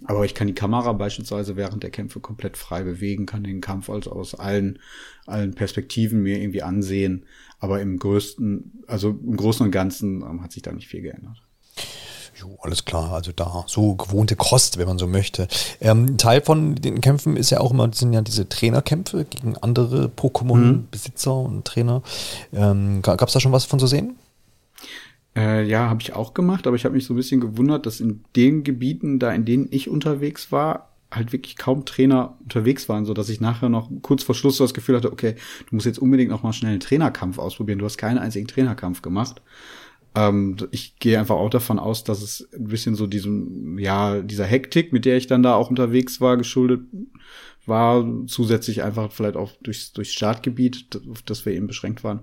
aber ich kann die Kamera beispielsweise während der Kämpfe komplett frei bewegen, kann den Kampf also aus allen, allen Perspektiven mir irgendwie ansehen. Aber im größten, also im Großen und Ganzen ähm, hat sich da nicht viel geändert. Jo, alles klar, also da so gewohnte Kost, wenn man so möchte. Ähm, Teil von den Kämpfen ist ja auch immer, sind ja diese Trainerkämpfe gegen andere Pokémon-Besitzer mhm. und Trainer. Ähm, Gab es da schon was von zu sehen? Äh, ja, habe ich auch gemacht, aber ich habe mich so ein bisschen gewundert, dass in den Gebieten, da in denen ich unterwegs war, halt wirklich kaum Trainer unterwegs waren, so dass ich nachher noch kurz vor Schluss so das Gefühl hatte, okay, du musst jetzt unbedingt noch mal schnell einen Trainerkampf ausprobieren. Du hast keinen einzigen Trainerkampf gemacht. Ähm, ich gehe einfach auch davon aus, dass es ein bisschen so diesem, ja, dieser Hektik, mit der ich dann da auch unterwegs war, geschuldet war, zusätzlich einfach vielleicht auch durchs, durchs Startgebiet, auf das wir eben beschränkt waren.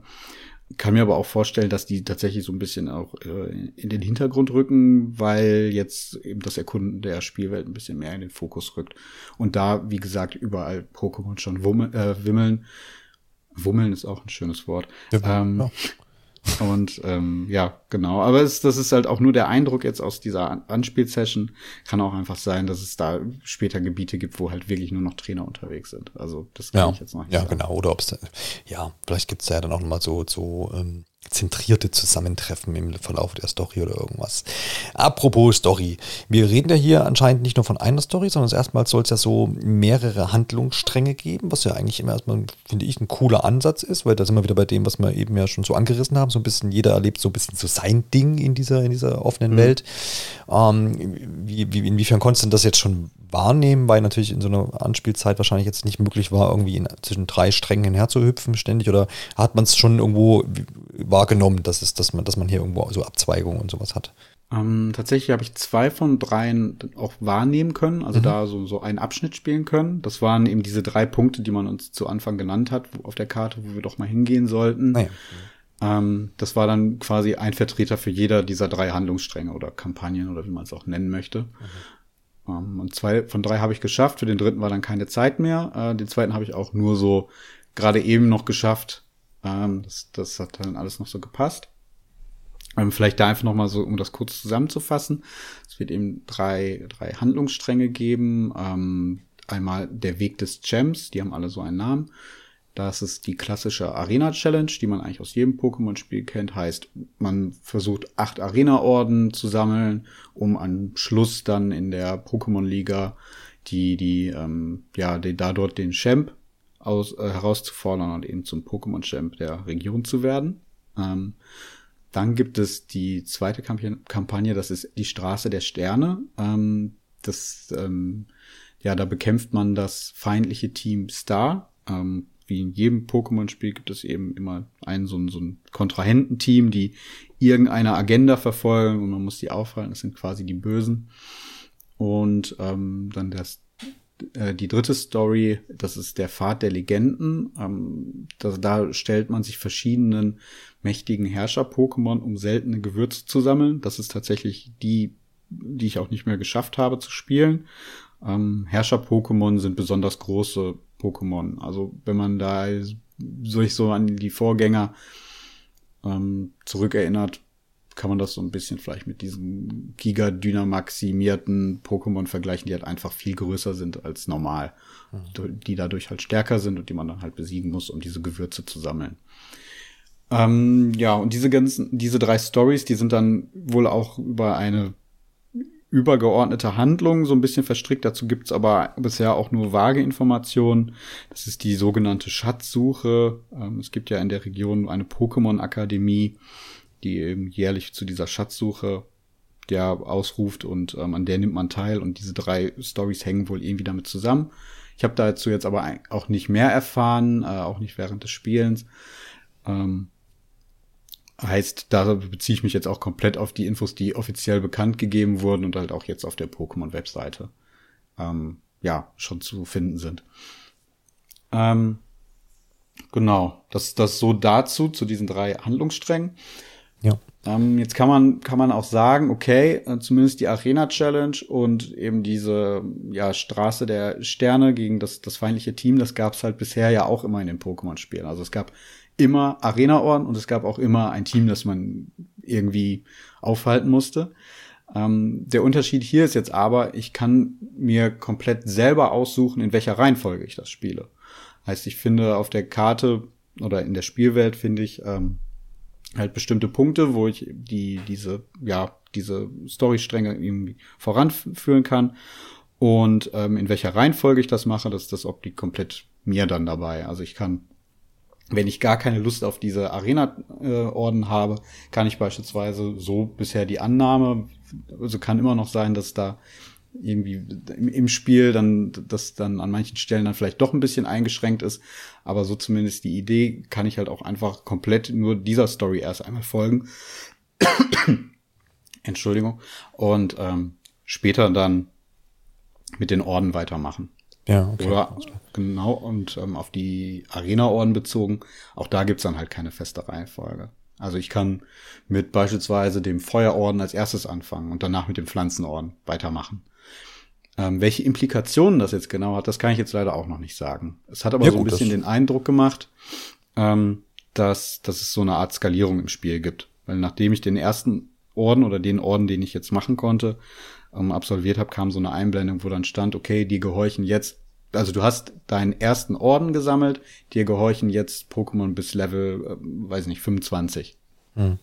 Kann mir aber auch vorstellen, dass die tatsächlich so ein bisschen auch äh, in den Hintergrund rücken, weil jetzt eben das Erkunden der Spielwelt ein bisschen mehr in den Fokus rückt. Und da, wie gesagt, überall Pokémon schon wummel, äh, wimmeln. Wummeln ist auch ein schönes Wort. Ja, ähm, ja. Und ähm, ja, genau. Aber es, das ist halt auch nur der Eindruck jetzt aus dieser Anspielsession. Kann auch einfach sein, dass es da später Gebiete gibt, wo halt wirklich nur noch Trainer unterwegs sind. Also das kann ja, ich jetzt noch nicht Ja, sagen. genau. Oder ob es, ja, vielleicht gibt es ja dann auch nochmal so, so ähm, zentrierte Zusammentreffen im Verlauf der Story oder irgendwas. Apropos Story. Wir reden ja hier anscheinend nicht nur von einer Story, sondern erstmals soll es ja so mehrere Handlungsstränge geben, was ja eigentlich immer erstmal, finde ich, ein cooler Ansatz ist, weil da sind wir wieder bei dem, was wir eben ja schon so angerissen haben. So ein bisschen, jeder erlebt so ein bisschen so sein Ding in dieser, in dieser offenen mhm. Welt. Ähm, wie, wie, inwiefern konntest du das jetzt schon wahrnehmen, weil natürlich in so einer Anspielzeit wahrscheinlich jetzt nicht möglich war, irgendwie in, zwischen drei Strängen hinherzuhüpfen ständig oder hat man es schon irgendwo wahrgenommen, dass, es, dass, man, dass man hier irgendwo so Abzweigungen und sowas hat? Ähm, tatsächlich habe ich zwei von dreien auch wahrnehmen können, also mhm. da so, so einen Abschnitt spielen können. Das waren eben diese drei Punkte, die man uns zu Anfang genannt hat auf der Karte, wo wir doch mal hingehen sollten. Ah ähm, das war dann quasi ein Vertreter für jeder dieser drei Handlungsstränge oder Kampagnen oder wie man es auch nennen möchte. Mhm. Ähm, und zwei von drei habe ich geschafft. Für den dritten war dann keine Zeit mehr. Äh, den zweiten habe ich auch nur so gerade eben noch geschafft. Ähm, das, das hat dann alles noch so gepasst. Ähm, vielleicht da einfach noch mal so, um das kurz zusammenzufassen. Es wird eben drei, drei Handlungsstränge geben. Einmal der Weg des Gems, die haben alle so einen Namen. Das ist die klassische Arena Challenge, die man eigentlich aus jedem Pokémon-Spiel kennt. Heißt, man versucht acht Arena-Orden zu sammeln, um am Schluss dann in der Pokémon-Liga die, die, ähm, ja, die, da dort den Champ aus, äh, herauszufordern und eben zum Pokémon-Champ der Region zu werden. Ähm, dann gibt es die zweite Kampagne, das ist die Straße der Sterne. Ähm, das, ähm, ja, da bekämpft man das feindliche Team Star. Ähm, wie in jedem Pokémon-Spiel gibt es eben immer ein so ein, so ein Kontrahententeam, die irgendeine Agenda verfolgen und man muss die aufhalten. Das sind quasi die Bösen. Und ähm, dann das äh, die dritte Story, das ist der Pfad der Legenden. Ähm, da, da stellt man sich verschiedenen mächtigen Herrscher-Pokémon, um seltene Gewürze zu sammeln. Das ist tatsächlich die, die ich auch nicht mehr geschafft habe zu spielen. Ähm, Herrscher-Pokémon sind besonders große Pokémon. Also wenn man da sich so an die Vorgänger ähm, zurückerinnert, kann man das so ein bisschen vielleicht mit diesen Giga-Dynamaximierten Pokémon vergleichen, die halt einfach viel größer sind als normal. Mhm. Die dadurch halt stärker sind und die man dann halt besiegen muss, um diese Gewürze zu sammeln. Ähm, ja, und diese ganzen, diese drei Stories, die sind dann wohl auch über eine übergeordnete Handlung so ein bisschen verstrickt. Dazu gibt's aber bisher auch nur vage Informationen. Das ist die sogenannte Schatzsuche. Ähm, es gibt ja in der Region eine Pokémon-Akademie, die eben jährlich zu dieser Schatzsuche der ausruft und ähm, an der nimmt man teil und diese drei Stories hängen wohl irgendwie damit zusammen. Ich habe dazu jetzt aber auch nicht mehr erfahren, äh, auch nicht während des Spielens. Ähm, heißt, da beziehe ich mich jetzt auch komplett auf die Infos, die offiziell bekannt gegeben wurden und halt auch jetzt auf der Pokémon-Webseite ähm, ja schon zu finden sind. Ähm, genau, das das so dazu zu diesen drei Handlungssträngen. Ja. Ähm, jetzt kann man, kann man auch sagen, okay, äh, zumindest die Arena Challenge und eben diese ja, Straße der Sterne gegen das, das feindliche Team, das gab es halt bisher ja auch immer in den Pokémon-Spielen. Also es gab immer Arena-Orden und es gab auch immer ein Team, das man irgendwie aufhalten musste. Ähm, der Unterschied hier ist jetzt aber, ich kann mir komplett selber aussuchen, in welcher Reihenfolge ich das spiele. Heißt, ich finde auf der Karte oder in der Spielwelt finde ich ähm, halt bestimmte Punkte, wo ich die, diese, ja, diese Storystränge irgendwie voranführen kann. Und ähm, in welcher Reihenfolge ich das mache, das, das obliegt komplett mir dann dabei. Also ich kann, wenn ich gar keine Lust auf diese Arena-Orden äh, habe, kann ich beispielsweise so bisher die Annahme, also kann immer noch sein, dass da irgendwie im, Spiel dann, das dann an manchen Stellen dann vielleicht doch ein bisschen eingeschränkt ist. Aber so zumindest die Idee kann ich halt auch einfach komplett nur dieser Story erst einmal folgen. Entschuldigung. Und ähm, später dann mit den Orden weitermachen. Ja, okay. Oder, genau, und ähm, auf die Arena-Orden bezogen, auch da gibt's dann halt keine feste Reihenfolge. Also ich kann mit beispielsweise dem Feuerorden als erstes anfangen und danach mit dem Pflanzenorden weitermachen. Ähm, welche Implikationen das jetzt genau hat, das kann ich jetzt leider auch noch nicht sagen. Es hat aber ja, so ein gut, bisschen den Eindruck gemacht, ähm, dass, dass es so eine Art Skalierung im Spiel gibt. Weil nachdem ich den ersten Orden oder den Orden, den ich jetzt machen konnte, ähm, absolviert habe, kam so eine Einblendung, wo dann stand, okay, die gehorchen jetzt, also du hast deinen ersten Orden gesammelt, dir gehorchen jetzt Pokémon bis Level, äh, weiß nicht, 25. Hm.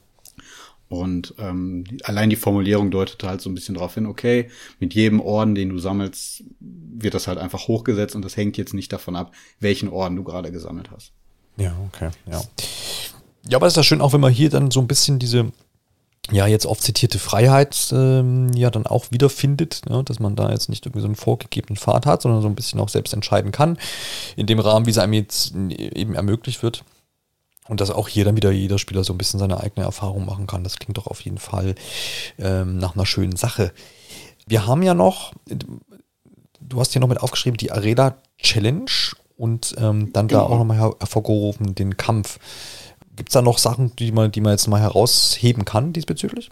Und ähm, allein die Formulierung deutet halt so ein bisschen darauf hin, okay, mit jedem Orden, den du sammelst, wird das halt einfach hochgesetzt und das hängt jetzt nicht davon ab, welchen Orden du gerade gesammelt hast. Ja, okay, ja. Ja, aber ist das schön, auch wenn man hier dann so ein bisschen diese, ja, jetzt oft zitierte Freiheit ähm, ja dann auch wiederfindet, ja, dass man da jetzt nicht irgendwie so einen vorgegebenen Pfad hat, sondern so ein bisschen auch selbst entscheiden kann, in dem Rahmen, wie es einem jetzt eben ermöglicht wird. Und dass auch hier dann wieder jeder Spieler so ein bisschen seine eigene Erfahrung machen kann. Das klingt doch auf jeden Fall ähm, nach einer schönen Sache. Wir haben ja noch, du hast hier noch mit aufgeschrieben, die Arena Challenge und ähm, dann genau. da auch nochmal hervorgerufen den Kampf. Gibt es da noch Sachen, die man, die man jetzt mal herausheben kann diesbezüglich?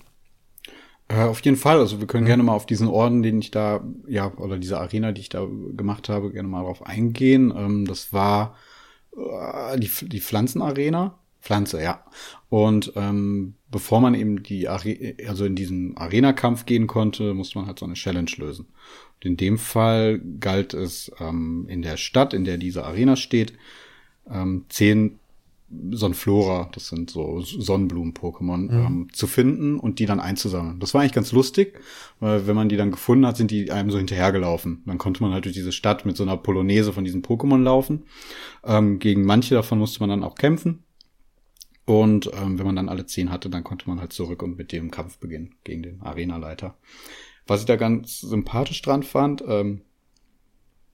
Äh, auf jeden Fall. Also wir können mhm. gerne mal auf diesen Orden, den ich da, ja, oder diese Arena, die ich da gemacht habe, gerne mal drauf eingehen. Ähm, das war äh, die, die Pflanzenarena Pflanze, ja. Und ähm, bevor man eben die Are also in diesen Arena-Kampf gehen konnte, musste man halt so eine Challenge lösen. Und in dem Fall galt es ähm, in der Stadt, in der diese Arena steht, ähm, zehn Sonnenflora, das sind so Sonnenblumen-Pokémon, mhm. ähm, zu finden und die dann einzusammeln. Das war eigentlich ganz lustig, weil wenn man die dann gefunden hat, sind die einem so hinterhergelaufen. Dann konnte man halt durch diese Stadt mit so einer Polonaise von diesen Pokémon laufen. Ähm, gegen manche davon musste man dann auch kämpfen. Und ähm, wenn man dann alle zehn hatte, dann konnte man halt zurück und mit dem Kampf beginnen gegen den Arenaleiter. Was ich da ganz sympathisch dran fand, ähm,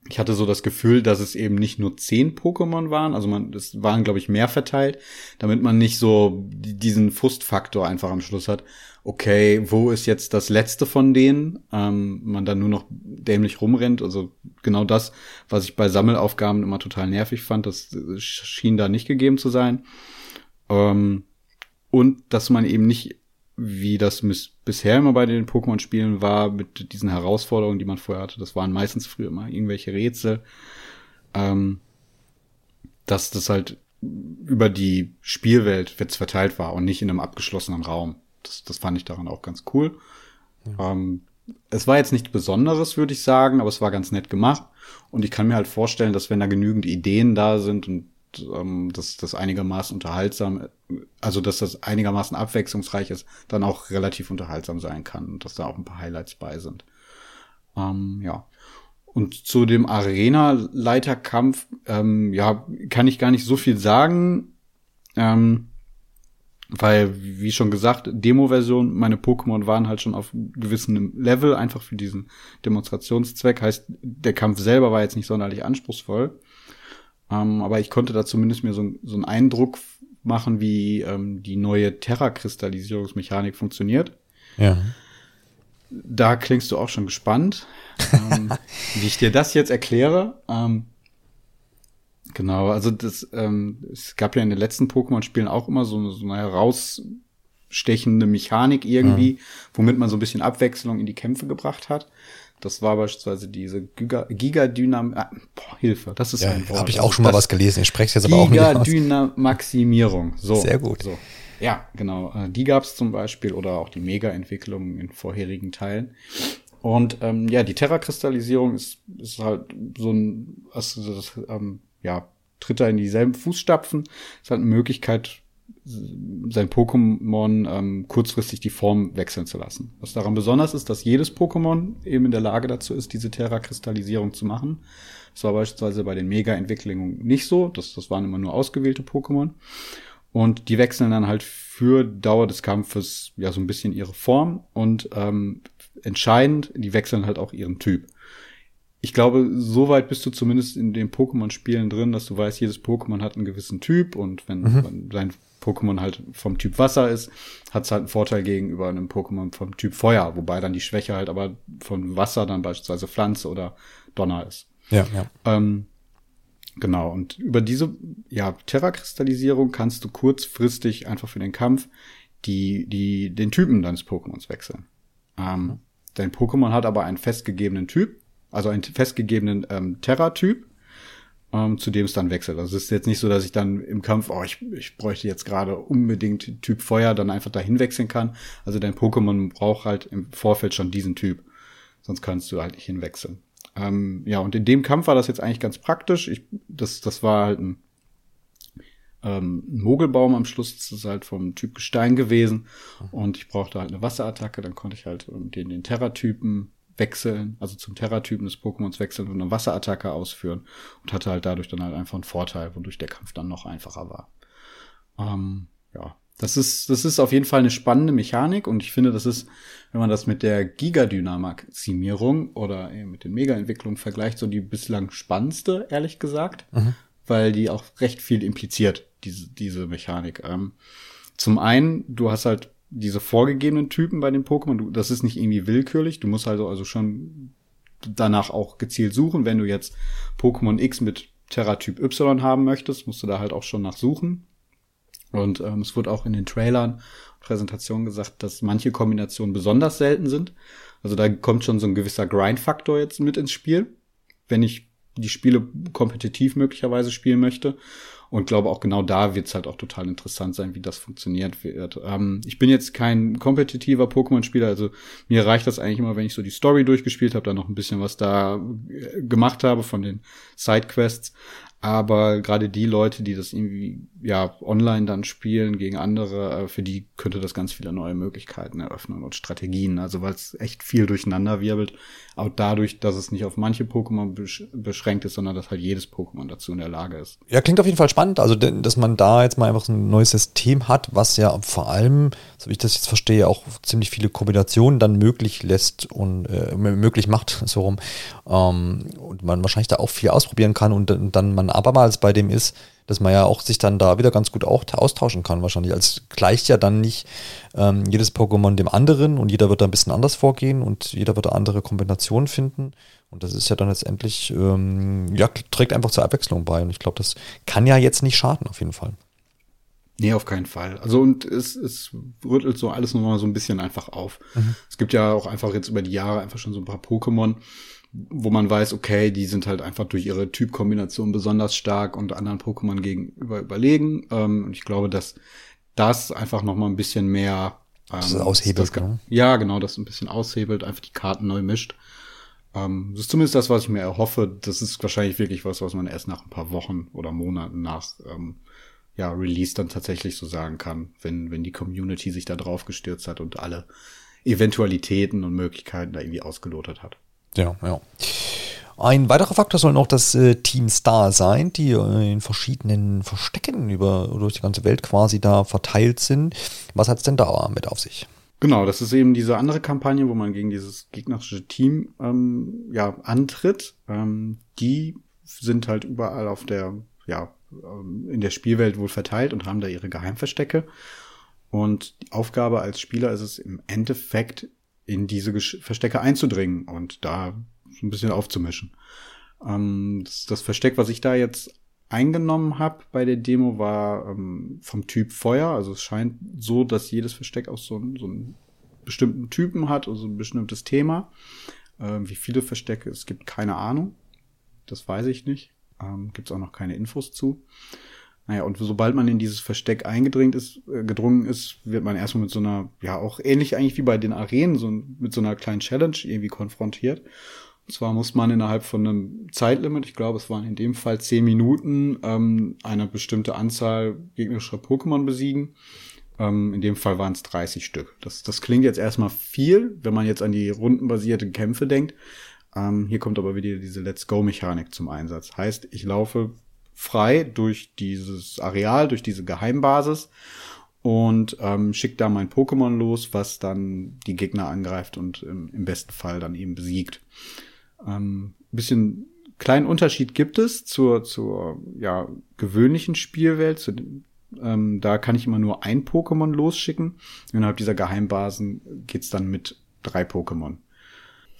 ich hatte so das Gefühl, dass es eben nicht nur zehn Pokémon waren, also man, es waren, glaube ich, mehr verteilt, damit man nicht so diesen Frustfaktor einfach am Schluss hat. Okay, wo ist jetzt das letzte von denen? Ähm, man dann nur noch dämlich rumrennt. Also genau das, was ich bei Sammelaufgaben immer total nervig fand, das schien da nicht gegeben zu sein. Ähm, und dass man eben nicht wie das bisher immer bei den Pokémon-Spielen war, mit diesen Herausforderungen, die man vorher hatte. Das waren meistens früher immer irgendwelche Rätsel. Ähm, dass das halt über die Spielwelt jetzt verteilt war und nicht in einem abgeschlossenen Raum. Das, das fand ich daran auch ganz cool. Ja. Ähm, es war jetzt nichts Besonderes, würde ich sagen, aber es war ganz nett gemacht. Und ich kann mir halt vorstellen, dass wenn da genügend Ideen da sind und ähm, dass das einigermaßen unterhaltsam, also dass das einigermaßen abwechslungsreich ist, dann auch relativ unterhaltsam sein kann und dass da auch ein paar Highlights bei sind. Ähm, ja. Und zu dem Arena-Leiterkampf, ähm, ja, kann ich gar nicht so viel sagen. Ähm, weil, wie schon gesagt, Demo-Version, meine Pokémon waren halt schon auf gewissem Level, einfach für diesen Demonstrationszweck. Heißt, der Kampf selber war jetzt nicht sonderlich anspruchsvoll. Ähm, aber ich konnte da zumindest mir so, so einen Eindruck machen, wie ähm, die neue Terra-Kristallisierungsmechanik funktioniert. Ja. Da klingst du auch schon gespannt, ähm, wie ich dir das jetzt erkläre. Ähm, genau, also das, ähm, es gab ja in den letzten Pokémon-Spielen auch immer so, so eine herausstechende Mechanik irgendwie, mhm. womit man so ein bisschen Abwechslung in die Kämpfe gebracht hat. Das war beispielsweise diese Giga, Gigadynam, ah, boah, Hilfe, das ist ja, ein Wort. Habe ich auch schon mal was gelesen. Ich spreche jetzt aber auch nicht aus. Gigadynamaximierung. So. Sehr gut. So. Ja, genau. Äh, die gab es zum Beispiel oder auch die Mega-Entwicklung in vorherigen Teilen. Und ähm, ja, die Terra-Kristallisierung ist, ist halt so ein, also das, ähm, ja, tritt da in dieselben Fußstapfen. Ist halt eine Möglichkeit, sein Pokémon ähm, kurzfristig die Form wechseln zu lassen. Was daran besonders ist, dass jedes Pokémon eben in der Lage dazu ist, diese Terra-Kristallisierung zu machen. Das war beispielsweise bei den Mega-Entwicklungen nicht so. Das, das waren immer nur ausgewählte Pokémon. Und die wechseln dann halt für Dauer des Kampfes ja so ein bisschen ihre Form und ähm, entscheidend, die wechseln halt auch ihren Typ. Ich glaube, soweit bist du zumindest in den Pokémon-Spielen drin, dass du weißt, jedes Pokémon hat einen gewissen Typ und wenn, mhm. dein Pokémon halt vom Typ Wasser ist, hat es halt einen Vorteil gegenüber einem Pokémon vom Typ Feuer, wobei dann die Schwäche halt aber von Wasser dann beispielsweise Pflanze oder Donner ist. Ja, ja. Ähm, genau, und über diese ja, Terra-Kristallisierung kannst du kurzfristig einfach für den Kampf die, die, den Typen deines Pokémons wechseln. Ähm, mhm. Dein Pokémon hat aber einen festgegebenen Typ, also einen festgegebenen ähm, Terra-Typ ähm, zu dem es dann wechselt. Also es ist jetzt nicht so, dass ich dann im Kampf, oh, ich, ich bräuchte jetzt gerade unbedingt Typ Feuer, dann einfach dahin wechseln kann. Also dein Pokémon braucht halt im Vorfeld schon diesen Typ. Sonst kannst du halt nicht hinwechseln. Ähm, ja, und in dem Kampf war das jetzt eigentlich ganz praktisch. Ich, das, das war halt ein, ähm, Mogelbaum am Schluss. Das ist halt vom Typ Gestein gewesen. Und ich brauchte halt eine Wasserattacke. Dann konnte ich halt den, den Terra-Typen wechseln, also zum Terra-Typen des Pokémons wechseln und eine Wasserattacke ausführen und hatte halt dadurch dann halt einfach einen Vorteil, wodurch der Kampf dann noch einfacher war. Ähm, ja, das ist, das ist auf jeden Fall eine spannende Mechanik und ich finde, das ist, wenn man das mit der Gigadynamik-Simierung oder mit den Mega-Entwicklungen vergleicht, so die bislang spannendste, ehrlich gesagt, mhm. weil die auch recht viel impliziert, diese, diese Mechanik. Ähm, zum einen, du hast halt diese vorgegebenen Typen bei den Pokémon, das ist nicht irgendwie willkürlich. Du musst also, also schon danach auch gezielt suchen. Wenn du jetzt Pokémon X mit Terra-Typ Y haben möchtest, musst du da halt auch schon nach suchen. Und ähm, es wurde auch in den Trailern, Präsentationen gesagt, dass manche Kombinationen besonders selten sind. Also da kommt schon so ein gewisser Grind-Faktor jetzt mit ins Spiel. Wenn ich die Spiele kompetitiv möglicherweise spielen möchte. Und glaube auch genau da wird es halt auch total interessant sein, wie das funktioniert wird. Ähm, ich bin jetzt kein kompetitiver Pokémon-Spieler, also mir reicht das eigentlich immer, wenn ich so die Story durchgespielt habe, dann noch ein bisschen was da äh, gemacht habe von den Sidequests. Aber gerade die Leute, die das irgendwie ja online dann spielen gegen andere, äh, für die könnte das ganz viele neue Möglichkeiten eröffnen und Strategien. Also weil es echt viel durcheinander wirbelt. Auch dadurch, dass es nicht auf manche Pokémon beschränkt ist, sondern dass halt jedes Pokémon dazu in der Lage ist. Ja, klingt auf jeden Fall spannend. Also dass man da jetzt mal einfach so ein neues System hat, was ja vor allem, so wie ich das jetzt verstehe, auch ziemlich viele Kombinationen dann möglich lässt und äh, möglich macht, so rum. Ähm, und man wahrscheinlich da auch viel ausprobieren kann und, und dann man abermals bei dem ist, dass man ja auch sich dann da wieder ganz gut auch austauschen kann wahrscheinlich. Als gleicht ja dann nicht ähm, jedes Pokémon dem anderen und jeder wird da ein bisschen anders vorgehen und jeder wird da andere Kombinationen finden. Und das ist ja dann letztendlich, ähm, ja, trägt einfach zur Abwechslung bei. Und ich glaube, das kann ja jetzt nicht schaden, auf jeden Fall. Nee, auf keinen Fall. Also und es, es rüttelt so alles nochmal so ein bisschen einfach auf. Mhm. Es gibt ja auch einfach jetzt über die Jahre einfach schon so ein paar Pokémon, wo man weiß, okay, die sind halt einfach durch ihre Typkombination besonders stark und anderen Pokémon gegenüber überlegen. Ähm, und ich glaube, dass das einfach noch mal ein bisschen mehr ähm, das aushebelt. Das, ne? Ja, genau, das ein bisschen aushebelt, einfach die Karten neu mischt. Ähm, das ist zumindest das, was ich mir erhoffe. Das ist wahrscheinlich wirklich was, was man erst nach ein paar Wochen oder Monaten nach ähm, ja, Release dann tatsächlich so sagen kann, wenn, wenn die Community sich da drauf gestürzt hat und alle Eventualitäten und Möglichkeiten da irgendwie ausgelotet hat. Ja, ja. Ein weiterer Faktor soll noch das äh, Team Star sein, die äh, in verschiedenen Verstecken über durch die ganze Welt quasi da verteilt sind. Was hat es denn da mit auf sich? Genau, das ist eben diese andere Kampagne, wo man gegen dieses gegnerische Team ähm, ja antritt. Ähm, die sind halt überall auf der ja ähm, in der Spielwelt wohl verteilt und haben da ihre Geheimverstecke. Und die Aufgabe als Spieler ist es im Endeffekt in diese Verstecke einzudringen und da ein bisschen aufzumischen. Ähm, das, das, Versteck, was ich da jetzt eingenommen habe bei der Demo, war ähm, vom Typ Feuer. Also es scheint so, dass jedes Versteck auch so, so einen bestimmten Typen hat, also ein bestimmtes Thema. Ähm, wie viele Verstecke es gibt, keine Ahnung. Das weiß ich nicht. Ähm, Gibt es auch noch keine Infos zu. Naja, und sobald man in dieses Versteck eingedringt ist, äh, gedrungen ist, wird man erstmal mit so einer, ja, auch ähnlich eigentlich wie bei den Arenen, so mit so einer kleinen Challenge irgendwie konfrontiert. Und zwar muss man innerhalb von einem Zeitlimit, ich glaube, es waren in dem Fall zehn Minuten, ähm, eine bestimmte Anzahl gegnerischer Pokémon besiegen. Ähm, in dem Fall waren es 30 Stück. Das, das klingt jetzt erstmal viel, wenn man jetzt an die rundenbasierten Kämpfe denkt. Ähm, hier kommt aber wieder diese Let's Go-Mechanik zum Einsatz. Heißt, ich laufe frei durch dieses Areal, durch diese Geheimbasis und ähm, schickt da mein Pokémon los, was dann die Gegner angreift und im, im besten Fall dann eben besiegt. Ähm, bisschen kleinen Unterschied gibt es zur, zur ja, gewöhnlichen Spielwelt. Zu, ähm, da kann ich immer nur ein Pokémon losschicken. Innerhalb dieser Geheimbasen geht's dann mit drei Pokémon.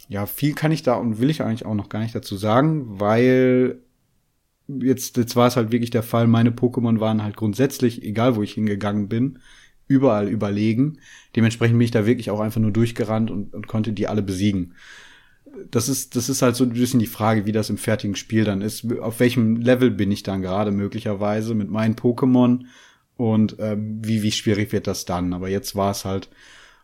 Ja, viel kann ich da und will ich eigentlich auch noch gar nicht dazu sagen, weil jetzt, jetzt war es halt wirklich der Fall, meine Pokémon waren halt grundsätzlich, egal wo ich hingegangen bin, überall überlegen. Dementsprechend bin ich da wirklich auch einfach nur durchgerannt und, und konnte die alle besiegen. Das ist, das ist halt so ein bisschen die Frage, wie das im fertigen Spiel dann ist. Auf welchem Level bin ich dann gerade möglicherweise mit meinen Pokémon und ähm, wie, wie schwierig wird das dann? Aber jetzt war es halt,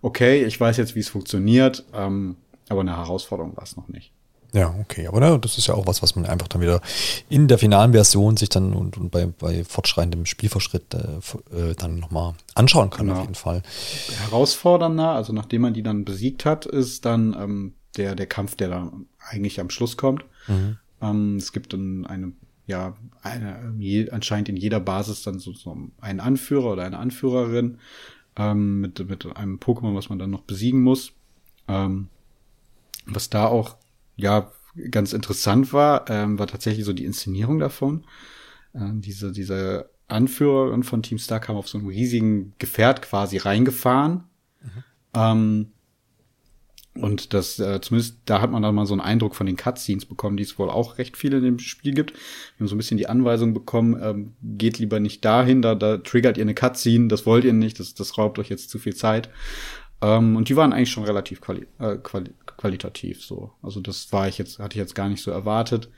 okay, ich weiß jetzt, wie es funktioniert, ähm, aber eine Herausforderung war es noch nicht. Ja, okay, aber das ist ja auch was, was man einfach dann wieder in der finalen Version sich dann und, und bei, bei fortschreitendem Spielverschritt äh, äh, dann nochmal anschauen kann, genau. auf jeden Fall. Herausfordernder, also nachdem man die dann besiegt hat, ist dann ähm, der, der Kampf, der dann eigentlich am Schluss kommt. Mhm. Ähm, es gibt dann eine, ja, eine, je, anscheinend in jeder Basis dann so, so einen Anführer oder eine Anführerin ähm, mit, mit einem Pokémon, was man dann noch besiegen muss. Ähm, was da auch ja ganz interessant war, ähm, war tatsächlich so die Inszenierung davon. Ähm, diese, diese Anführerin von Team Star kam auf so einem riesigen Gefährt quasi reingefahren. Mhm. Ähm, und das, äh, zumindest da hat man dann mal so einen Eindruck von den Cutscenes bekommen, die es wohl auch recht viele in dem Spiel gibt. Wir haben so ein bisschen die Anweisung bekommen, ähm, geht lieber nicht dahin, da, da triggert ihr eine Cutscene, das wollt ihr nicht, das, das raubt euch jetzt zu viel Zeit. Ähm, und die waren eigentlich schon relativ quali äh, quali qualitativ so. Also das war ich jetzt, hatte ich jetzt gar nicht so erwartet.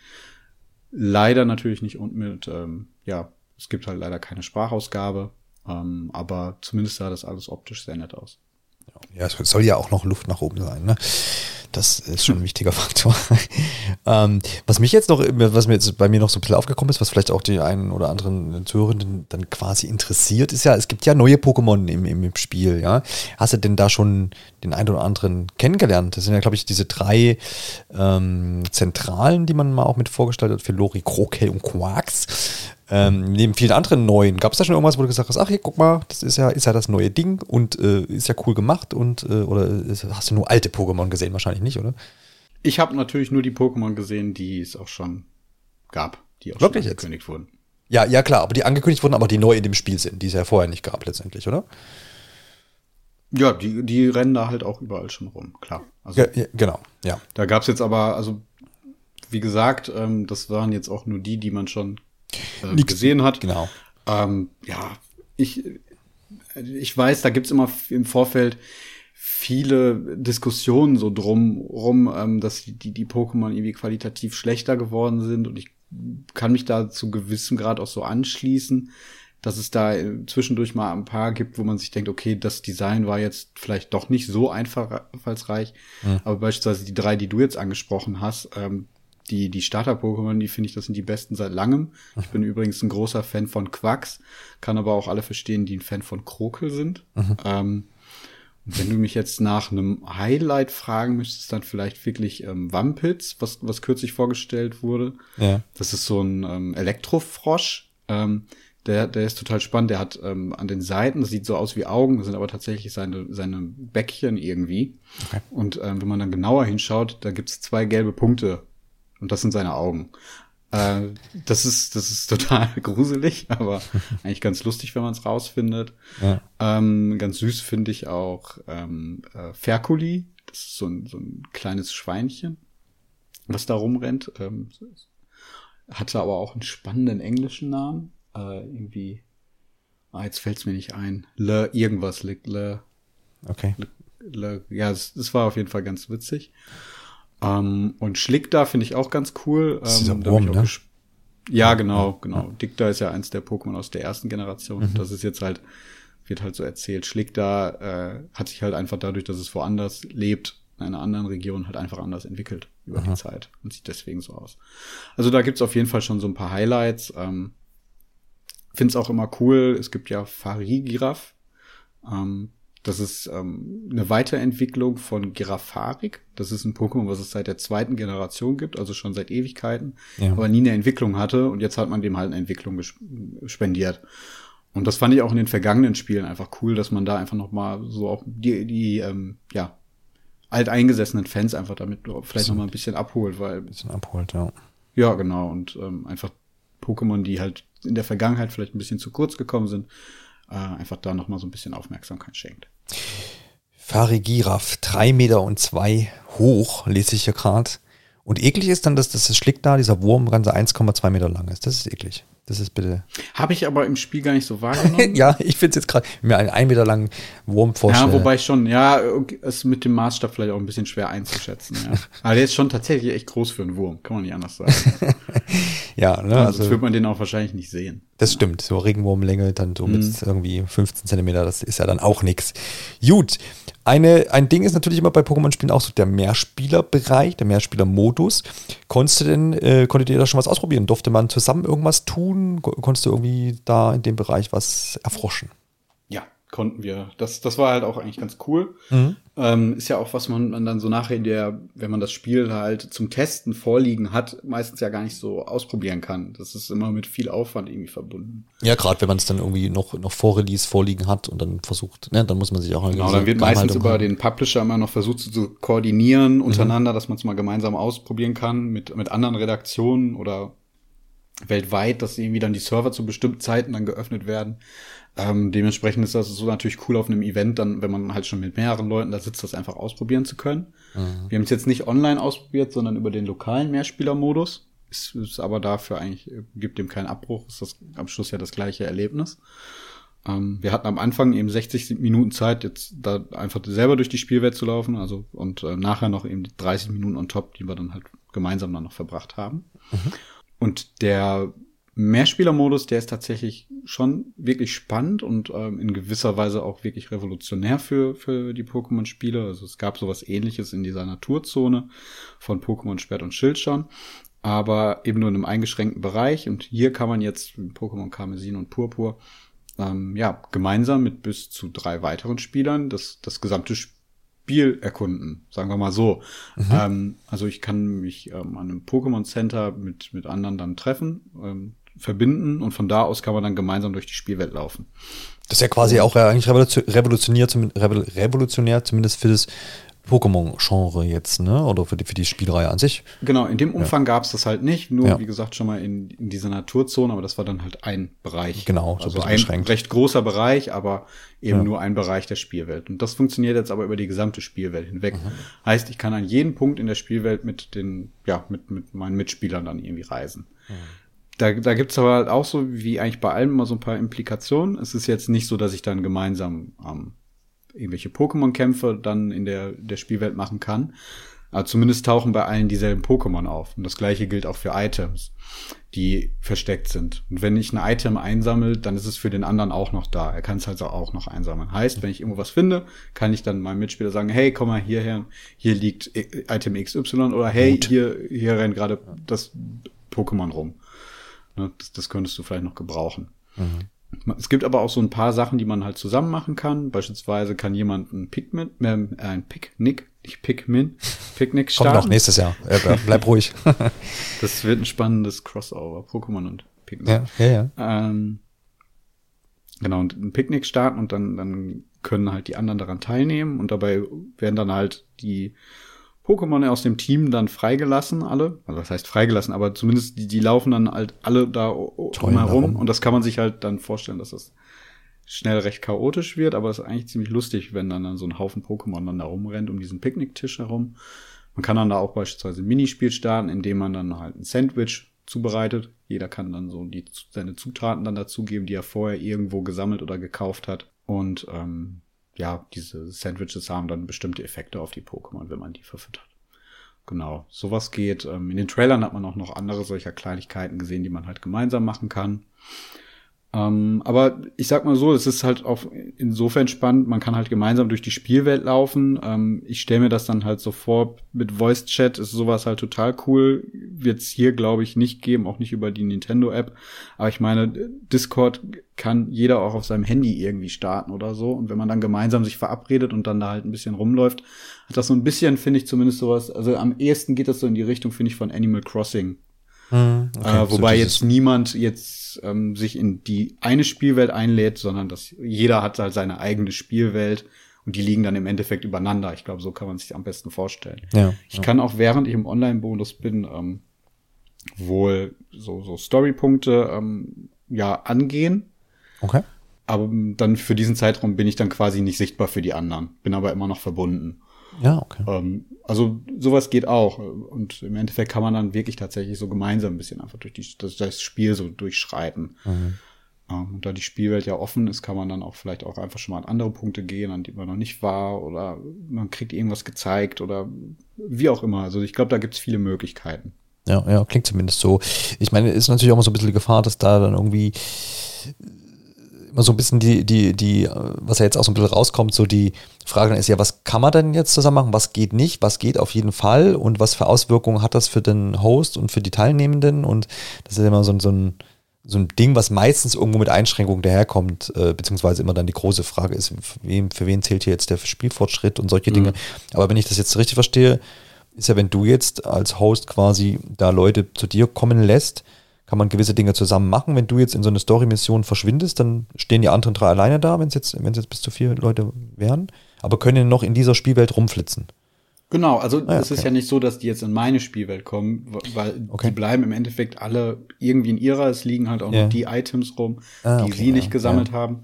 Leider natürlich nicht und mit, ähm, ja, es gibt halt leider keine Sprachausgabe, ähm, aber zumindest sah das alles optisch sehr nett aus. Ja, es soll ja auch noch Luft nach oben sein. Ne? Das ist schon ein wichtiger Faktor. ähm, was mich jetzt noch, was mir jetzt bei mir noch so ein bisschen aufgekommen ist, was vielleicht auch die einen oder anderen Zuhörenden dann quasi interessiert, ist ja, es gibt ja neue Pokémon im, im, Spiel, ja. Hast du denn da schon den einen oder anderen kennengelernt? Das sind ja, glaube ich, diese drei ähm, Zentralen, die man mal auch mit vorgestellt hat, für Lori, Krokel und Quarks. Ähm, neben vielen anderen neuen, gab es da schon irgendwas, wo du gesagt hast, ach hier, guck mal, das ist ja, ist ja das neue Ding und äh, ist ja cool gemacht und äh, oder ist, hast du nur alte Pokémon gesehen? Wahrscheinlich nicht, oder? Ich habe natürlich nur die Pokémon gesehen, die es auch schon gab, die auch Wirklich schon jetzt? angekündigt wurden. Ja, ja klar, aber die angekündigt wurden, aber die neu in dem Spiel sind, die es ja vorher nicht gab letztendlich, oder? Ja, die, die rennen da halt auch überall schon rum, klar. Also Ja, ja, genau, ja. da gab's jetzt aber, also wie gesagt, ähm, das waren jetzt auch nur die, die man schon äh, gesehen hat. Genau. Ähm, ja, ich, ich weiß, da gibt's immer im Vorfeld viele Diskussionen so drum rum, ähm, dass die, die, die Pokémon irgendwie qualitativ schlechter geworden sind und ich kann mich da zu gewissem Grad auch so anschließen, dass es da äh, zwischendurch mal ein paar gibt, wo man sich denkt, okay, das Design war jetzt vielleicht doch nicht so einfallsreich, aber beispielsweise die drei, die du jetzt angesprochen hast, ähm, die, die Starter-Pokémon, die finde ich, das sind die besten seit langem. Ich bin übrigens ein großer Fan von Quacks, kann aber auch alle verstehen, die ein Fan von Krokel sind. Ähm, und wenn du mich jetzt nach einem Highlight fragen müsstest, dann vielleicht wirklich ähm, Wampitz, was, was kürzlich vorgestellt wurde. Ja. Das ist so ein ähm, Elektrofrosch. Ähm, der, der ist total spannend. Der hat ähm, an den Seiten, das sieht so aus wie Augen, das sind aber tatsächlich seine, seine Bäckchen irgendwie. Okay. Und ähm, wenn man dann genauer hinschaut, da gibt's zwei gelbe Punkte. Und das sind seine Augen. Äh, das ist, das ist total gruselig, aber eigentlich ganz lustig, wenn man es rausfindet. Ja. Ähm, ganz süß finde ich auch ähm, äh, Ferkuli. Das ist so ein, so ein kleines Schweinchen, was da rumrennt. Ähm, hatte aber auch einen spannenden englischen Namen. Äh, irgendwie, ah, jetzt fällt's mir nicht ein. Le irgendwas, Le, Le, Okay. Le ja, es, es war auf jeden Fall ganz witzig. Ähm, und Schlick da finde ich auch ganz cool. Das ist Ähm, da hab ich Wurm, ne? Ja, genau, genau. Dicta ist ja eins der Pokémon aus der ersten Generation. Mhm. Das ist jetzt halt, wird halt so erzählt. Schlick da äh, hat sich halt einfach dadurch, dass es woanders lebt, in einer anderen Region halt einfach anders entwickelt über die Zeit und sieht deswegen so aus. Also da gibt's auf jeden Fall schon so ein paar Highlights. Ähm, Find's auch immer cool. Es gibt ja Farigiraf. Ähm, das ist ähm, eine Weiterentwicklung von Giraffarik. Das ist ein Pokémon, was es seit der zweiten Generation gibt, also schon seit Ewigkeiten, Ja. aber nie eine Entwicklung hatte und jetzt hat man dem halt eine Entwicklung spendiert. Und das fand ich auch in den vergangenen Spielen einfach cool, dass man da einfach noch mal so auch die, die ähm, ja, alteingesessenen Fans einfach damit vielleicht noch mal ein bisschen abholt, weil Bisschen abholt, ja. ja, genau. Und ähm, einfach Pokémon, die halt in der Vergangenheit vielleicht ein bisschen zu kurz gekommen sind, äh, einfach da noch mal so ein bisschen Aufmerksamkeit schenkt. Farigiraf, drei Meter und zwei hoch, lese ich hier gerade. Und eklig ist dann, dass das Schlick da, dieser Wurm, ganze 1,2 Meter lang ist. Das ist eklig. Das ist bitte. Habe ich aber im Spiel gar nicht so wahrgenommen. ja, ich finde es jetzt gerade, mir einen ein Meter langen Wurm vorstellen. Ja, wobei ich schon, ja, ist mit dem Maßstab vielleicht auch ein bisschen schwer einzuschätzen. Ja. Aber der ist schon tatsächlich echt groß für einen Wurm, kann man nicht anders sagen. ja, ne, Also, also wird man den auch wahrscheinlich nicht sehen. das stimmt. So Regenwurmlänge, dann so mit Mhm. irgendwie 15 Zentimeter, das ist ja dann auch nix. Gut, eine, ein Ding ist natürlich immer bei Pokémon-Spielen auch so der Mehrspielerbereich, der Mehrspielermodus. Konntest du denn, äh, konntet ihr da schon was ausprobieren? Durfte man zusammen irgendwas tun? Ko- Konntest du irgendwie da in dem Bereich was erfroschen? Ja, konnten wir. Das, das war halt auch eigentlich ganz cool. Mhm. Ähm, ist ja auch, was man, man dann so nachher in der, wenn man das Spiel halt zum Testen vorliegen hat, meistens ja gar nicht so ausprobieren kann. Das ist immer mit viel Aufwand irgendwie verbunden. Ja, gerade wenn man es dann irgendwie noch, noch vor Release vorliegen hat und dann versucht, ne, dann muss man sich auch Genau, dann wird meistens über haben. den Publisher immer noch versucht zu, zu koordinieren untereinander, dass man es mal gemeinsam ausprobieren kann mit, mit anderen Redaktionen oder weltweit, dass irgendwie dann die Server zu bestimmten Zeiten dann geöffnet werden. Ähm, dementsprechend ist das so natürlich cool auf einem Event, dann, wenn man halt schon mit mehreren Leuten da sitzt, das einfach ausprobieren zu können. Wir haben es jetzt nicht online ausprobiert, sondern über den lokalen Mehrspielermodus. Ist, ist aber dafür eigentlich, gibt dem keinen Abbruch, ist das am Schluss ja das gleiche Erlebnis. Ähm, wir hatten am Anfang eben 60 Minuten Zeit, jetzt da einfach selber durch die Spielwelt zu laufen, also und äh, nachher noch eben die 30 Minuten on top, die wir dann halt gemeinsam dann noch verbracht haben. Und der Mehrspielermodus, der ist tatsächlich schon wirklich spannend und ähm, in gewisser Weise auch wirklich revolutionär für, für die Pokémon-Spiele. Also es gab sowas ähnliches in dieser Naturzone von Pokémon Schwert und Schild schon, aber eben nur in einem eingeschränkten Bereich. Und hier kann man jetzt Pokémon Karmesin und Purpur ähm, ja, gemeinsam mit bis zu drei weiteren Spielern das, das gesamte Spiel erkunden, sagen wir mal so. Mhm. Ähm, also ich kann mich ähm, an einem Pokémon Center mit, mit anderen dann treffen, ähm, verbinden und von da aus kann man dann gemeinsam durch die Spielwelt laufen. Das ist ja quasi auch eigentlich revolutionär, revolutionär zumindest für das Pokémon-Genre jetzt, ne? Oder für die, für die Spielreihe an sich. Genau, in dem Umfang ja. gab es das halt nicht, nur ja. wie gesagt schon mal in, in dieser Naturzone, aber das war dann halt ein Bereich. Genau, so also ein beschränkt. recht großer Bereich, aber eben ja. nur ein Bereich der Spielwelt. Und das funktioniert jetzt aber über die gesamte Spielwelt hinweg. Mhm. Heißt, ich kann an jeden Punkt in der Spielwelt mit den, ja, mit, mit meinen Mitspielern dann irgendwie reisen. Mhm. Da, da gibt es aber halt auch so, wie eigentlich bei allem, mal so ein paar Implikationen. Es ist jetzt nicht so, dass ich dann gemeinsam ähm, irgendwelche Pokémon-Kämpfe dann in der, der Spielwelt machen kann. Aber zumindest tauchen bei allen dieselben Pokémon auf. Und das gleiche gilt auch für Items, die versteckt sind. Und wenn ich ein Item einsammle, dann ist es für den anderen auch noch da. Er kann es also auch noch einsammeln. Heißt, wenn ich irgendwo was finde, kann ich dann meinem Mitspieler sagen, hey, komm mal hierher, hier liegt Item XY oder hey, Gut. hier, hier rennt gerade das Pokémon rum. Ne, das, das könntest du vielleicht noch gebrauchen. Mhm. Es gibt aber auch so ein paar Sachen, die man halt zusammen machen kann. Beispielsweise kann jemand ein Pikmin, äh, ein Picknick, nicht Pikmin, Picknick starten. Kommt noch nächstes Jahr. Äh, bleib ruhig. das wird ein spannendes Crossover, Pokémon und Pikmin. Ja, ja, ja. Ähm, genau, und ein Picknick starten und dann, dann können halt die anderen daran teilnehmen und dabei werden dann halt die Pokémon aus dem Team dann freigelassen, alle. Also das heißt freigelassen, aber zumindest die, die laufen dann halt alle da drumherum. Und das kann man sich halt dann vorstellen, dass das schnell recht chaotisch wird, aber es ist eigentlich ziemlich lustig, wenn dann, dann so ein Haufen Pokémon dann da rumrennt um diesen Picknicktisch herum. Man kann dann da auch beispielsweise ein Minispiel starten, indem man dann halt ein Sandwich zubereitet. Jeder kann dann so die, seine Zutaten dann dazugeben, die er vorher irgendwo gesammelt oder gekauft hat. Und ähm, ja, diese Sandwiches haben dann bestimmte Effekte auf die Pokémon, wenn man die verfüttert. Genau, sowas geht. Ähm, in den Trailern hat man auch noch andere solcher Kleinigkeiten gesehen, die man halt gemeinsam machen kann. Ähm, aber ich sag mal so, es ist halt auch insofern spannend, man kann halt gemeinsam durch die Spielwelt laufen. Ähm, ich stelle mir das dann halt so vor, mit Voice Chat ist sowas halt total cool. Wird es hier, glaube ich, nicht geben, auch nicht über die Nintendo-App. Aber ich meine, Discord kann jeder auch auf seinem Handy irgendwie starten oder so. Und wenn man dann gemeinsam sich verabredet und dann da halt ein bisschen rumläuft, hat das so ein bisschen, finde ich zumindest sowas, also am ehesten geht das so in die Richtung, finde ich, von Animal Crossing hm, okay, äh, wobei so jetzt niemand jetzt ähm, sich in die eine Spielwelt einlädt, sondern dass jeder hat halt seine eigene Spielwelt und die liegen dann im Endeffekt übereinander. Ich glaube, so kann man sich am besten vorstellen. Ja, ich ja. kann auch während ich im Online-Bonus bin, ähm, wohl so, so Storypunkte ähm, ja angehen. Okay. Aber dann für diesen Zeitraum bin ich dann quasi nicht sichtbar für die anderen, bin aber immer noch verbunden. Ja, okay. Ähm, also sowas geht auch. Und im Endeffekt kann man dann wirklich tatsächlich so gemeinsam ein bisschen einfach durch die, das, das Spiel so durchschreiten. Mhm. Ähm, und da die Spielwelt ja offen ist, kann man dann auch vielleicht auch einfach schon mal an andere Punkte gehen, an die man noch nicht war, oder man kriegt irgendwas gezeigt oder wie auch immer. Also ich glaube, da gibt's viele Möglichkeiten. Ja, ja, klingt zumindest so. Ich meine, ist natürlich auch mal so ein bisschen die Gefahr, dass da dann irgendwie so ein bisschen die, die, die, was ja jetzt auch so ein bisschen rauskommt, so die Frage dann ist ja, was kann man denn jetzt zusammen machen, was geht nicht, was geht auf jeden Fall und was für Auswirkungen hat das für den Host und für die Teilnehmenden und das ist immer so, so ein, so ein Ding, was meistens irgendwo mit Einschränkungen daherkommt, äh, beziehungsweise immer dann die große Frage ist, für wen, für wen zählt hier jetzt der Spielfortschritt und solche mhm. Dinge. Aber wenn ich das jetzt richtig verstehe, ist ja, wenn du jetzt als Host quasi da Leute zu dir kommen lässt, kann man gewisse Dinge zusammen machen. Wenn du jetzt in so eine Story-Mission verschwindest, dann stehen die anderen drei alleine da, wenn es jetzt, es jetzt bis zu vier Leute wären, aber können noch in dieser Spielwelt rumflitzen. Genau, also ah, es okay. ist ja nicht so, dass die jetzt in meine Spielwelt kommen, weil okay. die bleiben im Endeffekt alle irgendwie in ihrer. Es liegen halt auch yeah. noch die Items rum, ah, die okay, sie nicht ja, gesammelt ja. haben.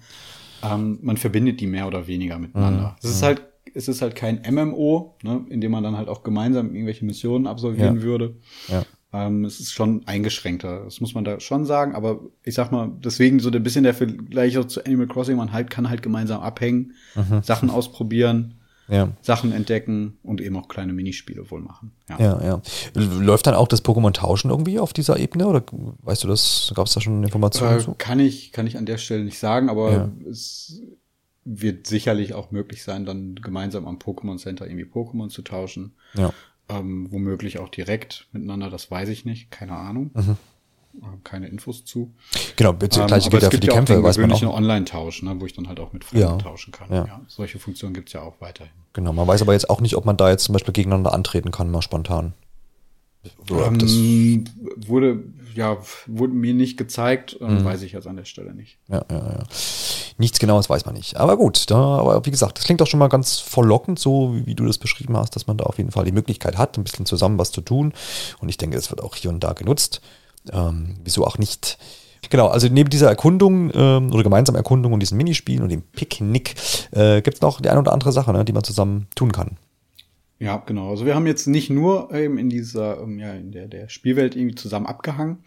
Ähm, man verbindet die mehr oder weniger miteinander. Mhm. Es ist halt, es ist halt kein MMO, ne, in dem man dann halt auch gemeinsam irgendwelche Missionen absolvieren ja. würde. Ja. Ähm, es ist schon eingeschränkter, das muss man da schon sagen. Aber ich sag mal, deswegen so ein bisschen der Vergleich auch zu Animal Crossing, man halt kann halt gemeinsam abhängen, mhm. Sachen ausprobieren. ja. Sachen entdecken und eben auch kleine Minispiele wohl machen. Ja. ja, ja. Läuft dann auch das Pokémon-Tauschen irgendwie auf dieser Ebene oder weißt du das? Gab es da schon Informationen äh, zu? Kann ich, kann ich an der Stelle nicht sagen, aber ja. es wird sicherlich auch möglich sein, dann gemeinsam am Pokémon Center irgendwie Pokémon zu tauschen. Ja. Ähm, womöglich auch direkt miteinander, das weiß ich nicht, keine Ahnung. Mhm. Keine Infos zu. Genau, das ähm, gleiche gilt ja für die Kämpfe, weiß man auch. Online-Tausch, ne, wo ich dann halt auch mit Freunden ja. tauschen kann. Ja. ja. solche Funktionen gibt's ja auch weiterhin. Genau, man weiß aber jetzt auch nicht, ob man da jetzt zum Beispiel gegeneinander antreten kann, mal spontan. Ähm, wurde, ja, wurde mir nicht gezeigt, ähm, mhm. weiß ich jetzt an der Stelle nicht. Ja, ja, ja. Nichts genaues weiß man nicht. Aber gut, da, aber wie gesagt, das klingt doch schon mal ganz verlockend, so wie, wie du das beschrieben hast, dass man da auf jeden Fall die Möglichkeit hat, ein bisschen zusammen was zu tun. Und ich denke, das wird auch hier und da genutzt. Ähm, wieso auch nicht? Genau, also neben dieser Erkundung ähm, oder gemeinsamen Erkundung und diesen Minispielen und dem Picknick äh, gibt es noch die eine oder andere Sache, ne, die man zusammen tun kann. Ja, genau. Also wir haben jetzt nicht nur eben in dieser, ähm, ja, in der, der Spielwelt irgendwie zusammen abgehangen.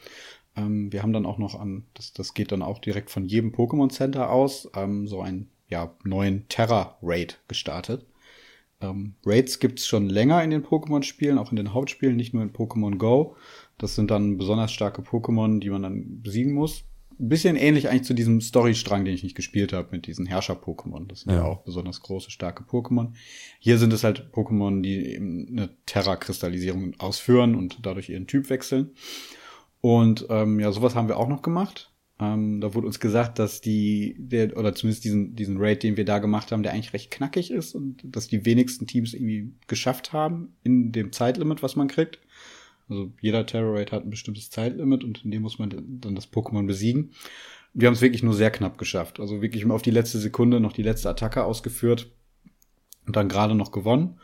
Ähm, wir haben dann auch noch an, das, das geht dann auch direkt von jedem Pokémon Center aus, ähm, so einen ja, neuen Terra-Raid gestartet. Ähm, Raids gibt's schon länger in den Pokémon-Spielen, auch in den Hauptspielen, nicht nur in Pokémon Go. Das sind dann besonders starke Pokémon, die man dann besiegen muss ein bisschen ähnlich eigentlich zu diesem Storystrang, den ich nicht gespielt habe, mit diesen Herrscher-Pokémon. Das sind ja. ja. auch besonders große, starke Pokémon. Hier sind es halt Pokémon, die eben eine Terra-Kristallisierung ausführen und dadurch ihren Typ wechseln. Und ähm, ja, sowas haben wir auch noch gemacht. Ähm, da wurde uns gesagt, dass die, der, oder zumindest diesen, diesen Raid, den wir da gemacht haben, der eigentlich recht knackig ist und dass die wenigsten Teams irgendwie geschafft haben in dem Zeitlimit, was man kriegt. Also jeder Terror Raid hat ein bestimmtes Zeitlimit und in dem muss man dann das Pokémon besiegen. Wir haben es wirklich nur sehr knapp geschafft. Also wirklich auf die letzte Sekunde noch die letzte Attacke ausgeführt und dann gerade noch gewonnen.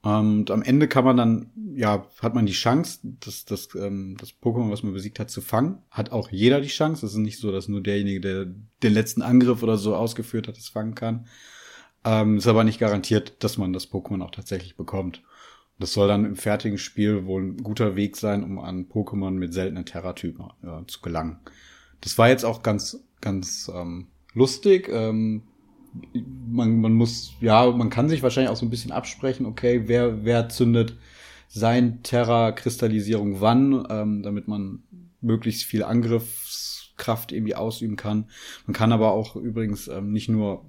Und am Ende kann man dann, ja, hat man die Chance, das, das, ähm, das Pokémon, was man besiegt hat, zu fangen. Hat auch jeder die Chance. Es ist nicht so, dass nur derjenige, der den letzten Angriff oder so ausgeführt hat, es fangen kann. Ähm, ist aber nicht garantiert, dass man das Pokémon auch tatsächlich bekommt. Das soll dann im fertigen Spiel wohl ein guter Weg sein, um an Pokémon mit seltenen Terratypen äh, zu gelangen. Das war jetzt auch ganz, ganz ähm, lustig. Ähm, man, man muss, ja, man kann sich wahrscheinlich auch so ein bisschen absprechen, okay, wer, wer zündet sein Terra-Kristallisierung wann, ähm, damit man möglichst viel Angriffskraft irgendwie ausüben kann. Man kann aber auch übrigens ähm, nicht nur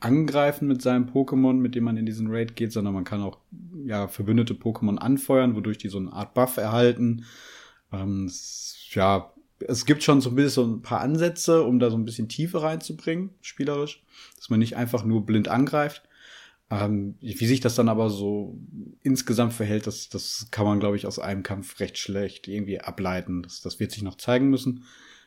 angreifen mit seinem Pokémon, mit dem man in diesen Raid geht, sondern man kann auch ja verbündete Pokémon anfeuern, wodurch die so eine Art Buff erhalten. Ähm, ja, es gibt schon so ein bisschen so ein paar Ansätze, um da so ein bisschen Tiefe reinzubringen, spielerisch, dass man nicht einfach nur blind angreift. Ähm, wie sich das dann aber so insgesamt verhält, das, das kann man, glaube ich, aus einem Kampf recht schlecht irgendwie ableiten. Das, das wird sich noch zeigen müssen.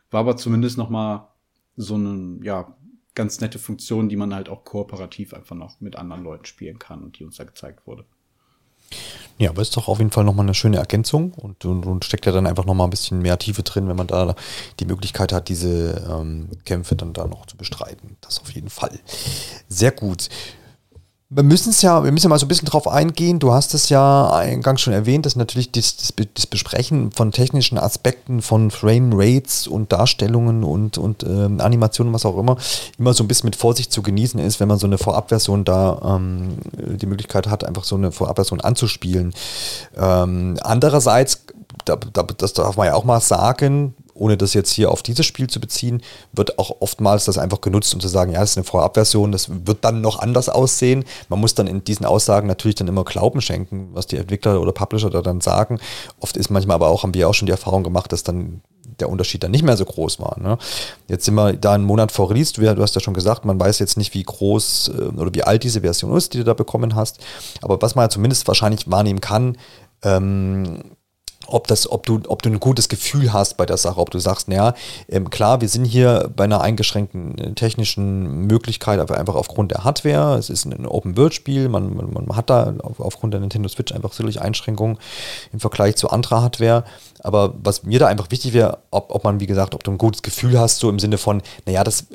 War aber zumindest noch mal so ein, ja, ganz nette Funktion, die man halt auch kooperativ einfach noch mit anderen Leuten spielen kann und die uns da gezeigt wurde. Ja, aber ist doch auf jeden Fall nochmal eine schöne Ergänzung und, und, und steckt ja dann einfach nochmal ein bisschen mehr Tiefe drin, wenn man da die Möglichkeit hat, diese ähm, Kämpfe dann da noch zu bestreiten. Das auf jeden Fall. Sehr gut wir müssen es ja, wir müssen mal so ein bisschen drauf eingehen. Du hast es ja eingangs schon erwähnt, dass natürlich das, das, das Besprechen von technischen Aspekten von Frame Rates und Darstellungen und, und ähm, Animationen, was auch immer, immer so ein bisschen mit Vorsicht zu genießen ist, wenn man so eine Vorabversion da ähm, die Möglichkeit hat, einfach so eine Vorabversion anzuspielen. Ähm, andererseits, da, da, das darf man ja auch mal sagen, ohne das jetzt hier auf dieses Spiel zu beziehen, wird auch oftmals das einfach genutzt, um zu sagen, ja, das ist eine Vorabversion, das wird dann noch anders aussehen. Man muss dann in diesen Aussagen natürlich dann immer Glauben schenken, was die Entwickler oder Publisher da dann sagen. Oft ist manchmal aber auch, haben wir auch schon die Erfahrung gemacht, dass dann der Unterschied dann nicht mehr so groß war. Ne? Jetzt sind wir da einen Monat vor Release, du, du hast ja schon gesagt, man weiß jetzt nicht, wie groß äh, oder wie alt diese Version ist, die du da bekommen hast. Aber was man ja zumindest wahrscheinlich wahrnehmen kann, ähm, ob das, ob du, ob du ein gutes Gefühl hast bei der Sache, ob du sagst, naja, ähm, klar, wir sind hier bei einer eingeschränkten äh, technischen Möglichkeit, aber einfach aufgrund der Hardware. Es ist ein Open-World-Spiel, man, man, man, hat da auf, aufgrund der Nintendo Switch einfach sicherlich Einschränkungen im Vergleich zu anderer Hardware. Aber was mir da einfach wichtig wäre, ob, ob man, wie gesagt, ob du ein gutes Gefühl hast, so im Sinne von, naja, das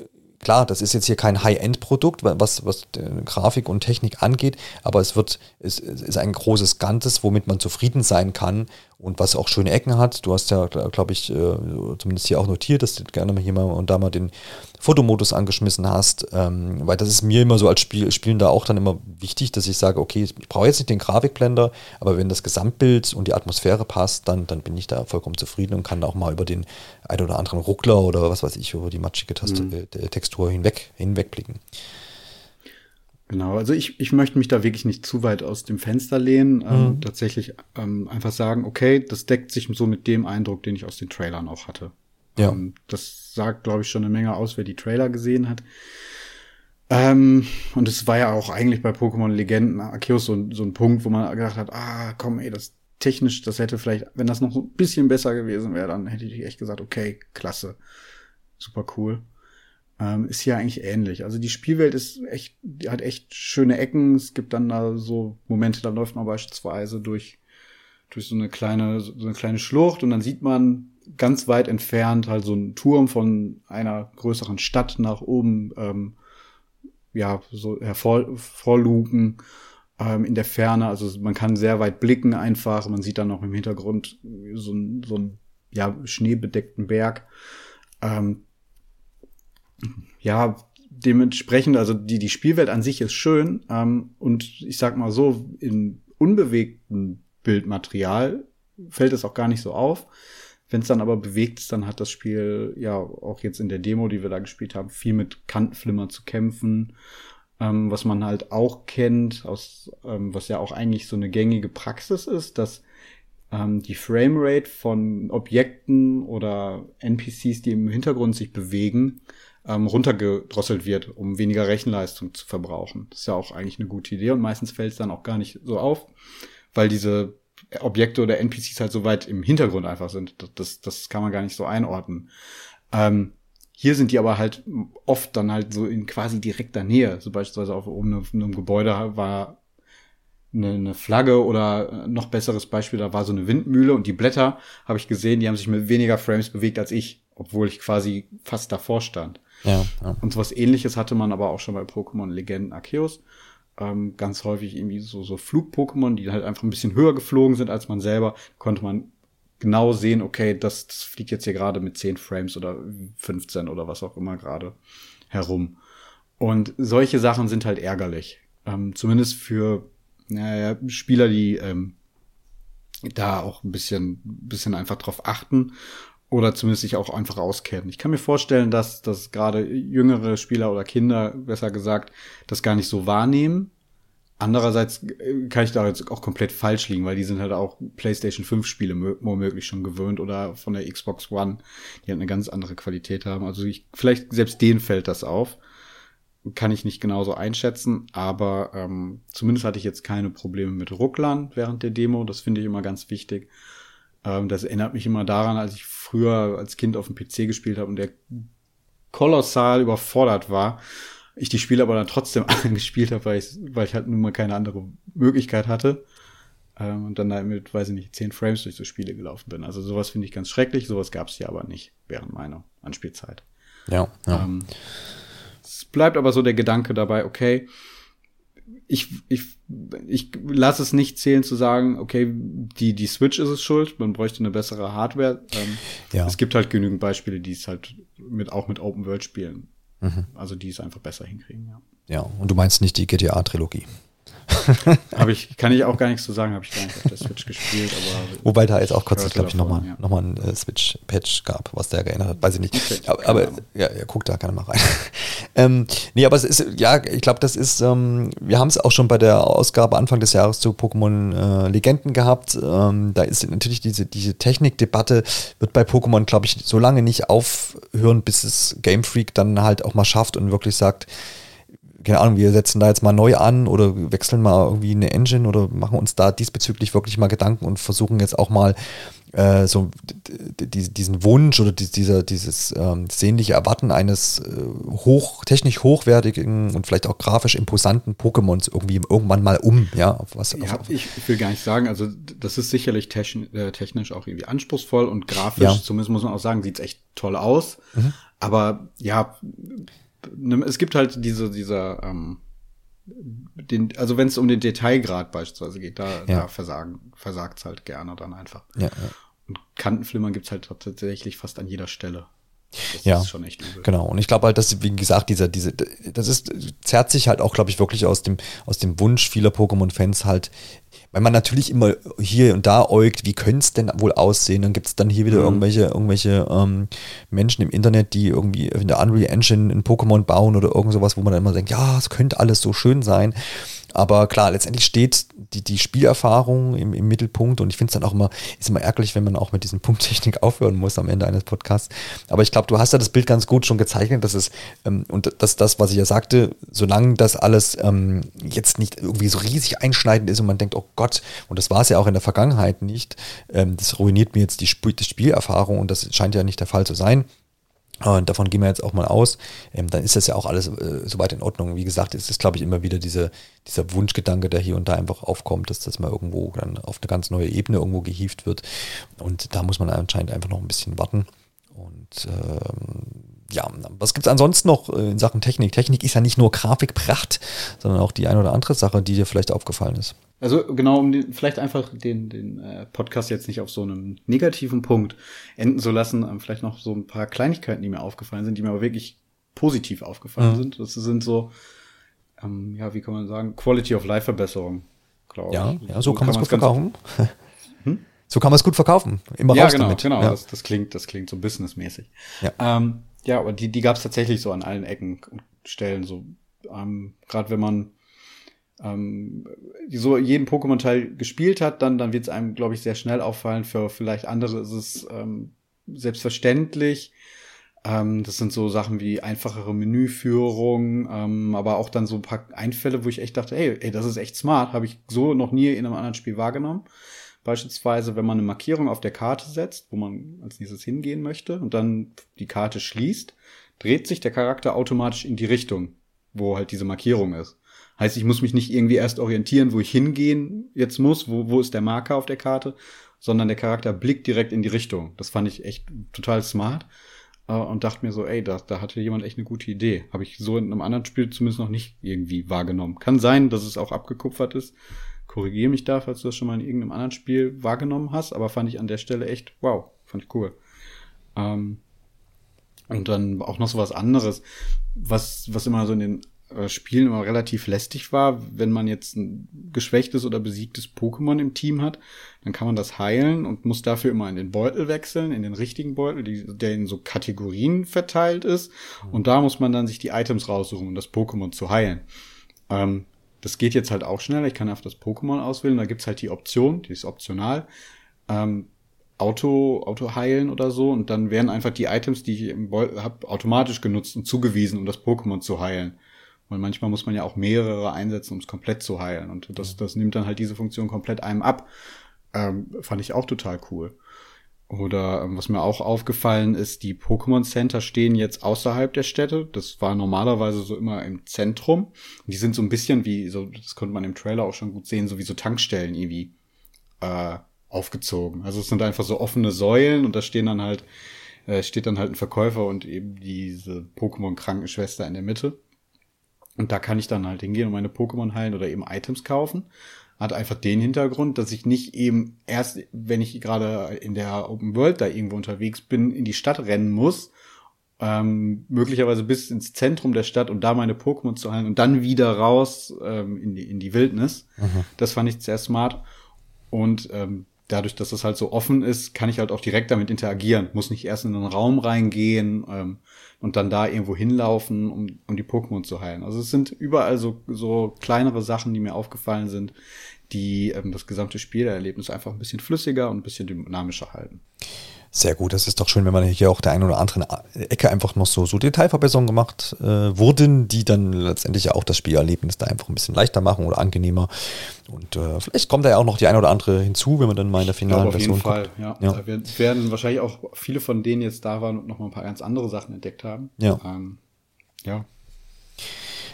klar, das ist jetzt hier kein High-End-Produkt, was, was Grafik und Technik angeht, aber es wird, es ist ein großes Ganzes, womit man zufrieden sein kann und was auch schöne Ecken hat. Du hast ja, glaube ich, äh, zumindest hier auch notiert, dass du gerne mal hier mal und da mal den Fotomodus angeschmissen hast, ähm, weil das ist mir immer so als Spiel, Spielender auch dann immer wichtig, dass ich sage, okay, ich brauche jetzt nicht den Grafikblender, aber wenn das Gesamtbild und die Atmosphäre passt, dann, dann bin ich da vollkommen zufrieden und kann auch mal über den ein oder anderen Ruckler oder was weiß ich, über die matschige Taste, mhm. äh, Textur hinweg, hinwegblicken. Genau, also ich, ich möchte mich da wirklich nicht zu weit aus dem Fenster lehnen. Ähm, mhm. tatsächlich ähm, einfach sagen, okay, das deckt sich so mit dem Eindruck, den ich aus den Trailern auch hatte. Ja. Ähm, das sagt, glaube ich, schon eine Menge aus, wer die Trailer gesehen hat. Ähm, und es war ja auch eigentlich bei Pokémon Legenden Arceus so, so ein Punkt, wo man gedacht hat, ah, komm, ey, das technisch, das hätte vielleicht, wenn das noch ein bisschen besser gewesen wäre, dann hätte ich echt gesagt, okay, klasse, super cool ähm, ist hier eigentlich ähnlich. Also die Spielwelt ist echt, die hat echt schöne Ecken. Es gibt dann da so Momente, da läuft man beispielsweise durch, durch so eine kleine, so eine kleine Schlucht und dann sieht man ganz weit entfernt halt so einen Turm von einer größeren Stadt nach oben, ähm, ja, so hervorlugen ähm, in der Ferne. Also man kann sehr weit blicken einfach. Man sieht dann noch im Hintergrund so, ein, so einen ja, schneebedeckten Berg. Ähm, ja, dementsprechend, also die, die Spielwelt an sich ist schön ähm, und ich sag mal so, in unbewegtem Bildmaterial fällt es auch gar nicht so auf. Wenn es dann aber bewegt ist, dann hat das Spiel ja auch jetzt in der Demo, die wir da gespielt haben, viel mit Kantenflimmer zu kämpfen. Ähm, was man halt auch kennt, aus, ähm, was ja auch eigentlich so eine gängige Praxis ist, dass ähm, die Framerate von Objekten oder NPCs, die im Hintergrund sich bewegen, ähm, runtergedrosselt wird, um weniger Rechenleistung zu verbrauchen. Das ist ja auch eigentlich eine gute Idee und meistens fällt es dann auch gar nicht so auf, weil diese Objekte oder NPCs halt so weit im Hintergrund einfach sind. Das, das kann man gar nicht so einordnen. Ähm, hier sind die aber halt oft dann halt so in quasi direkter Nähe. So beispielsweise auf oben auf einem Gebäude war eine, eine Flagge oder noch besseres Beispiel, da war so eine Windmühle und die Blätter habe ich gesehen, die haben sich mit weniger Frames bewegt als ich, obwohl ich quasi fast davor stand. Ja, ja. Und sowas ähnliches hatte man aber auch schon bei Pokémon Legenden Arceus. Ähm, ganz häufig irgendwie so, so Flug-Pokémon, die halt einfach ein bisschen höher geflogen sind als man selber, konnte man genau sehen, okay, das, das fliegt jetzt hier gerade mit 10 Frames oder 15 oder was auch immer gerade herum. Und solche Sachen sind halt ärgerlich. Ähm, zumindest für naja, Spieler, die ähm, da auch ein bisschen, bisschen einfach drauf achten oder zumindest sich auch einfach auskennen. Ich kann mir vorstellen, dass, dass gerade jüngere Spieler oder Kinder, besser gesagt, das gar nicht so wahrnehmen. Andererseits äh, kann ich da jetzt auch komplett falsch liegen, weil die sind halt auch PlayStation 5 Spiele womöglich schon gewöhnt oder von der Xbox One, die halt eine ganz andere Qualität haben. Also ich, vielleicht selbst denen fällt das auf. Kann ich nicht genauso einschätzen, aber ähm, zumindest hatte ich jetzt keine Probleme mit Rucklern während der Demo. Das finde ich immer ganz wichtig. Ähm, das erinnert mich immer daran, als ich früher als Kind auf dem PC gespielt habe und der kolossal überfordert war. Ich die Spiele aber dann trotzdem gespielt habe, weil ich, weil ich halt nun mal keine andere Möglichkeit hatte. Ähm, und dann halt mit, weiß ich nicht, 10 Frames durch so Spiele gelaufen bin. Also sowas finde ich ganz schrecklich, sowas gab es hier aber nicht während meiner Anspielzeit. Ja, ja. Ähm, es bleibt aber so der Gedanke dabei, okay, ich, ich, ich lasse es nicht zählen zu sagen, okay, die, die Switch ist es schuld, man bräuchte eine bessere Hardware. Ähm, ja. Es gibt halt genügend Beispiele, die es halt mit, auch mit Open World spielen. Mhm. Also die es einfach besser hinkriegen, ja. Ja, und du meinst nicht die GTA-Trilogie? habe ich, kann ich auch gar nichts zu sagen, habe ich gar nicht auf der Switch gespielt. Wobei da jetzt auch kurz, glaube ich, nochmal ja. noch mal ein äh, Switch-Patch gab, was der geändert hat, weiß ich nicht. Okay, aber, aber ja, ja, guck da gerne mal rein. ähm, nee, aber es ist, ja, ich glaube, das ist, ähm, wir haben es auch schon bei der Ausgabe Anfang des Jahres zu Pokémon äh, Legenden gehabt. Ähm, da ist natürlich diese, diese Technikdebatte, wird bei Pokémon, glaube ich, so lange nicht aufhören, bis es Game Freak dann halt auch mal schafft und wirklich sagt, keine Ahnung, wir setzen da jetzt mal neu an oder wechseln mal irgendwie eine Engine oder machen uns da diesbezüglich wirklich mal Gedanken und versuchen jetzt auch mal äh, so diesen Wunsch oder dieser, dieses ähm, sehnliche Erwarten eines äh, hoch, technisch hochwertigen und vielleicht auch grafisch imposanten Pokémons irgendwie irgendwann mal um, ja, auf was. Ja, auf, ich, ich will gar nicht sagen, also das ist sicherlich äh, technisch auch irgendwie anspruchsvoll und grafisch, ja. zumindest muss man auch sagen, sieht es echt toll aus. Mhm. Aber ja, es gibt halt diese, dieser, ähm, den, also wenn es um den Detailgrad beispielsweise geht, da, ja. da versagen, versagt's halt gerne dann einfach. Ja, ja. Und Kantenflimmern gibt's halt tatsächlich fast an jeder Stelle. Das ja, ist schon echt übel. Genau. Und ich glaube halt, dass, wie gesagt, dieser, diese, das ist, zerrt sich halt auch, glaube ich, wirklich aus dem, aus dem Wunsch vieler Pokémon-Fans halt, weil man natürlich immer hier und da äugt, wie könnte es denn wohl aussehen? Dann gibt es dann hier wieder mhm. irgendwelche, irgendwelche ähm, Menschen im Internet, die irgendwie in der Unreal Engine ein Pokémon bauen oder irgend sowas, wo man dann immer denkt, ja, es könnte alles so schön sein. Aber klar, letztendlich steht die, die Spielerfahrung im, im Mittelpunkt und ich finde es dann auch immer, ist immer ärgerlich, wenn man auch mit diesem Punkttechnik aufhören muss am Ende eines Podcasts. Aber ich glaube, du hast ja das Bild ganz gut schon gezeichnet, dass es, ähm, und das, das, was ich ja sagte, solange das alles ähm, jetzt nicht irgendwie so riesig einschneidend ist und man denkt, oh Gott, und das war es ja auch in der Vergangenheit nicht, ähm, das ruiniert mir jetzt die, Sp die Spielerfahrung und das scheint ja nicht der Fall zu sein und davon gehen wir jetzt auch mal aus. Ähm, dann ist das ja auch alles äh, soweit in Ordnung. Wie gesagt, es ist, glaube ich, immer wieder diese, dieser Wunschgedanke, der hier und da einfach aufkommt, dass das mal irgendwo dann auf eine ganz neue Ebene irgendwo gehievt wird. Und da muss man anscheinend einfach noch ein bisschen warten. Und ähm, ja, was gibt's ansonsten noch äh, in Sachen Technik? Technik ist ja nicht nur Grafikpracht, sondern auch die eine oder andere Sache, die dir vielleicht aufgefallen ist. Also genau, um den, vielleicht einfach den, den äh, Podcast jetzt nicht auf so einem negativen Punkt enden zu lassen, ähm, vielleicht noch so ein paar Kleinigkeiten, die mir aufgefallen sind, die mir aber wirklich positiv aufgefallen mhm. sind. Das sind so, ähm, ja, wie kann man sagen, Quality of Life Verbesserung, glaube ja, ich. Ja, so, so kann man es gut verkaufen. hm? So kann man es gut verkaufen. Immer ja, raus genau, damit. genau. Ja. Das, das klingt, das klingt so businessmäßig. Ja, ähm, ja aber die, die gab es tatsächlich so an allen Ecken und Stellen. So, ähm, gerade wenn man ähm, so jeden Pokémon-Teil gespielt hat, dann, dann wird es einem, glaube ich, sehr schnell auffallen. Für vielleicht andere ist es ähm, selbstverständlich. Ähm, das sind so Sachen wie einfachere Menüführung, ähm, aber auch dann so ein paar Einfälle, wo ich echt dachte, ey, ey das ist echt smart, habe ich so noch nie in einem anderen Spiel wahrgenommen. Beispielsweise, wenn man eine Markierung auf der Karte setzt, wo man als nächstes hingehen möchte und dann die Karte schließt, dreht sich der Charakter automatisch in die Richtung, wo halt diese Markierung ist. Heißt, ich muss mich nicht irgendwie erst orientieren, wo ich hingehen jetzt muss, wo, wo ist der Marker auf der Karte, sondern der Charakter blickt direkt in die Richtung. Das fand ich echt total smart äh, und dachte mir so, ey, da, da hatte jemand echt eine gute Idee. Habe ich so in einem anderen Spiel zumindest noch nicht irgendwie wahrgenommen. Kann sein, dass es auch abgekupfert ist. Korrigiere mich da, falls du das schon mal in irgendeinem anderen Spiel wahrgenommen hast, aber fand ich an der Stelle echt, wow, fand ich cool. Ähm, und dann auch noch so was anderes, was, was immer so in den Spielen immer relativ lästig war. Wenn man jetzt ein geschwächtes oder besiegtes Pokémon im Team hat, dann kann man das heilen und muss dafür immer in den Beutel wechseln, in den richtigen Beutel, die, der in so Kategorien verteilt ist. Und da muss man dann sich die Items raussuchen, um das Pokémon zu heilen. Ähm, das geht jetzt halt auch schneller. Ich kann auf das Pokémon auswählen. Da gibt's halt die Option, die ist optional. Ähm, Auto, Auto heilen oder so. Und dann werden einfach die Items, die ich im Beutel habe, automatisch genutzt und zugewiesen, um das Pokémon zu heilen. Weil manchmal muss man ja auch mehrere einsetzen, um es komplett zu heilen. Und das, das nimmt dann halt diese Funktion komplett einem ab. Ähm, fand ich auch total cool. Oder ähm, was mir auch aufgefallen ist, die Pokémon Center stehen jetzt außerhalb der Städte. Das war normalerweise so immer im Zentrum. die sind so ein bisschen wie, so, das konnte man im Trailer auch schon gut sehen, so wie so Tankstellen irgendwie äh, aufgezogen. Also es sind einfach so offene Säulen und da stehen dann halt, äh, steht dann halt ein Verkäufer und eben diese Pokémon-Krankenschwester in der Mitte. Und da kann ich dann halt hingehen und meine Pokémon heilen oder eben Items kaufen. Hat einfach den Hintergrund, dass ich nicht eben erst, wenn ich gerade in der Open World da irgendwo unterwegs bin, in die Stadt rennen muss, ähm, möglicherweise bis ins Zentrum der Stadt, um da meine Pokémon zu heilen und dann wieder raus ähm, in, die, in die Wildnis. Mhm. Das fand ich sehr smart. Und ähm, dadurch, dass das halt so offen ist, kann ich halt auch direkt damit interagieren. Muss nicht erst in einen Raum reingehen ähm, und dann da irgendwo hinlaufen, um, um die Pokémon zu heilen. Also es sind überall so, so kleinere Sachen, die mir aufgefallen sind, die ähm, das gesamte Spielerlebnis einfach ein bisschen flüssiger und ein bisschen dynamischer halten. Sehr gut, das ist doch schön, wenn man hier auch der einen oder anderen Ecke einfach noch so, so Detailverbesserungen gemacht äh, wurden, die dann letztendlich ja auch das Spielerlebnis da einfach ein bisschen leichter machen oder angenehmer. Und äh, vielleicht kommt da ja auch noch die eine oder andere hinzu, wenn man dann mal in der finalen auf Version Auf jeden Fall, ja. ja. Da werden wahrscheinlich auch viele von denen jetzt da waren und noch mal ein paar ganz andere Sachen entdeckt haben. Ja. Ähm, ja.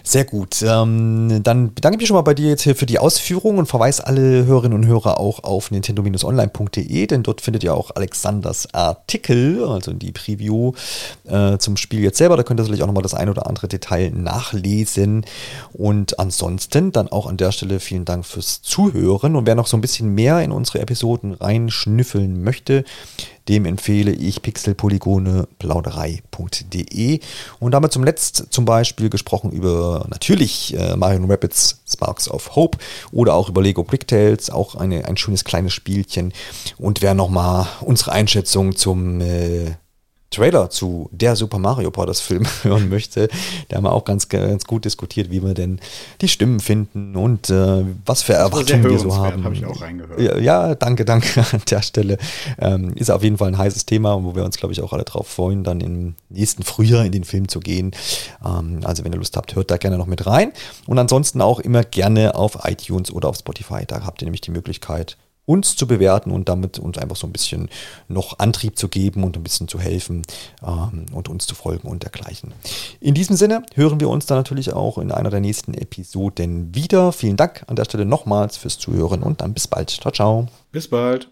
Sehr gut. Ähm, dann bedanke ich mich schon mal bei dir jetzt hier für die Ausführung und verweise alle Hörerinnen und Hörer auch auf nintendo-online.de, denn dort findet ihr auch Alexanders Artikel, also die Preview äh, zum Spiel jetzt selber. Da könnt ihr sicherlich auch nochmal das ein oder andere Detail nachlesen. Und ansonsten dann auch an der Stelle vielen Dank fürs Zuhören. Und wer noch so ein bisschen mehr in unsere Episoden reinschnüffeln möchte, dem empfehle ich pixelpolygone-plauderei.de. Und damit zum Letzt zum Beispiel gesprochen über natürlich äh, Mario Rapids Sparks of Hope oder auch über Lego Bricktales, auch eine, ein schönes kleines Spielchen. Und wer nochmal unsere Einschätzung zum äh, Trailer zu der Super Mario Bros. Film hören möchte, da haben wir auch ganz, ganz gut diskutiert, wie wir denn die Stimmen finden und äh, was für Erwartungen wir so haben. Habe ich auch reingehört. Ja, ja, danke, danke an der Stelle. Ähm, ist auf jeden Fall ein heißes Thema, wo wir uns, glaube ich, auch alle drauf freuen, dann im nächsten Frühjahr in den Film zu gehen. Ähm, also, wenn ihr Lust habt, hört da gerne noch mit rein. Und ansonsten auch immer gerne auf iTunes oder auf Spotify. Da habt ihr nämlich die Möglichkeit, uns zu bewerten und damit uns einfach so ein bisschen noch Antrieb zu geben und ein bisschen zu helfen ähm, und uns zu folgen und dergleichen. In diesem Sinne hören wir uns dann natürlich auch in einer der nächsten Episoden wieder. Vielen Dank an der Stelle nochmals fürs Zuhören und dann bis bald. Ciao, ciao. Bis bald.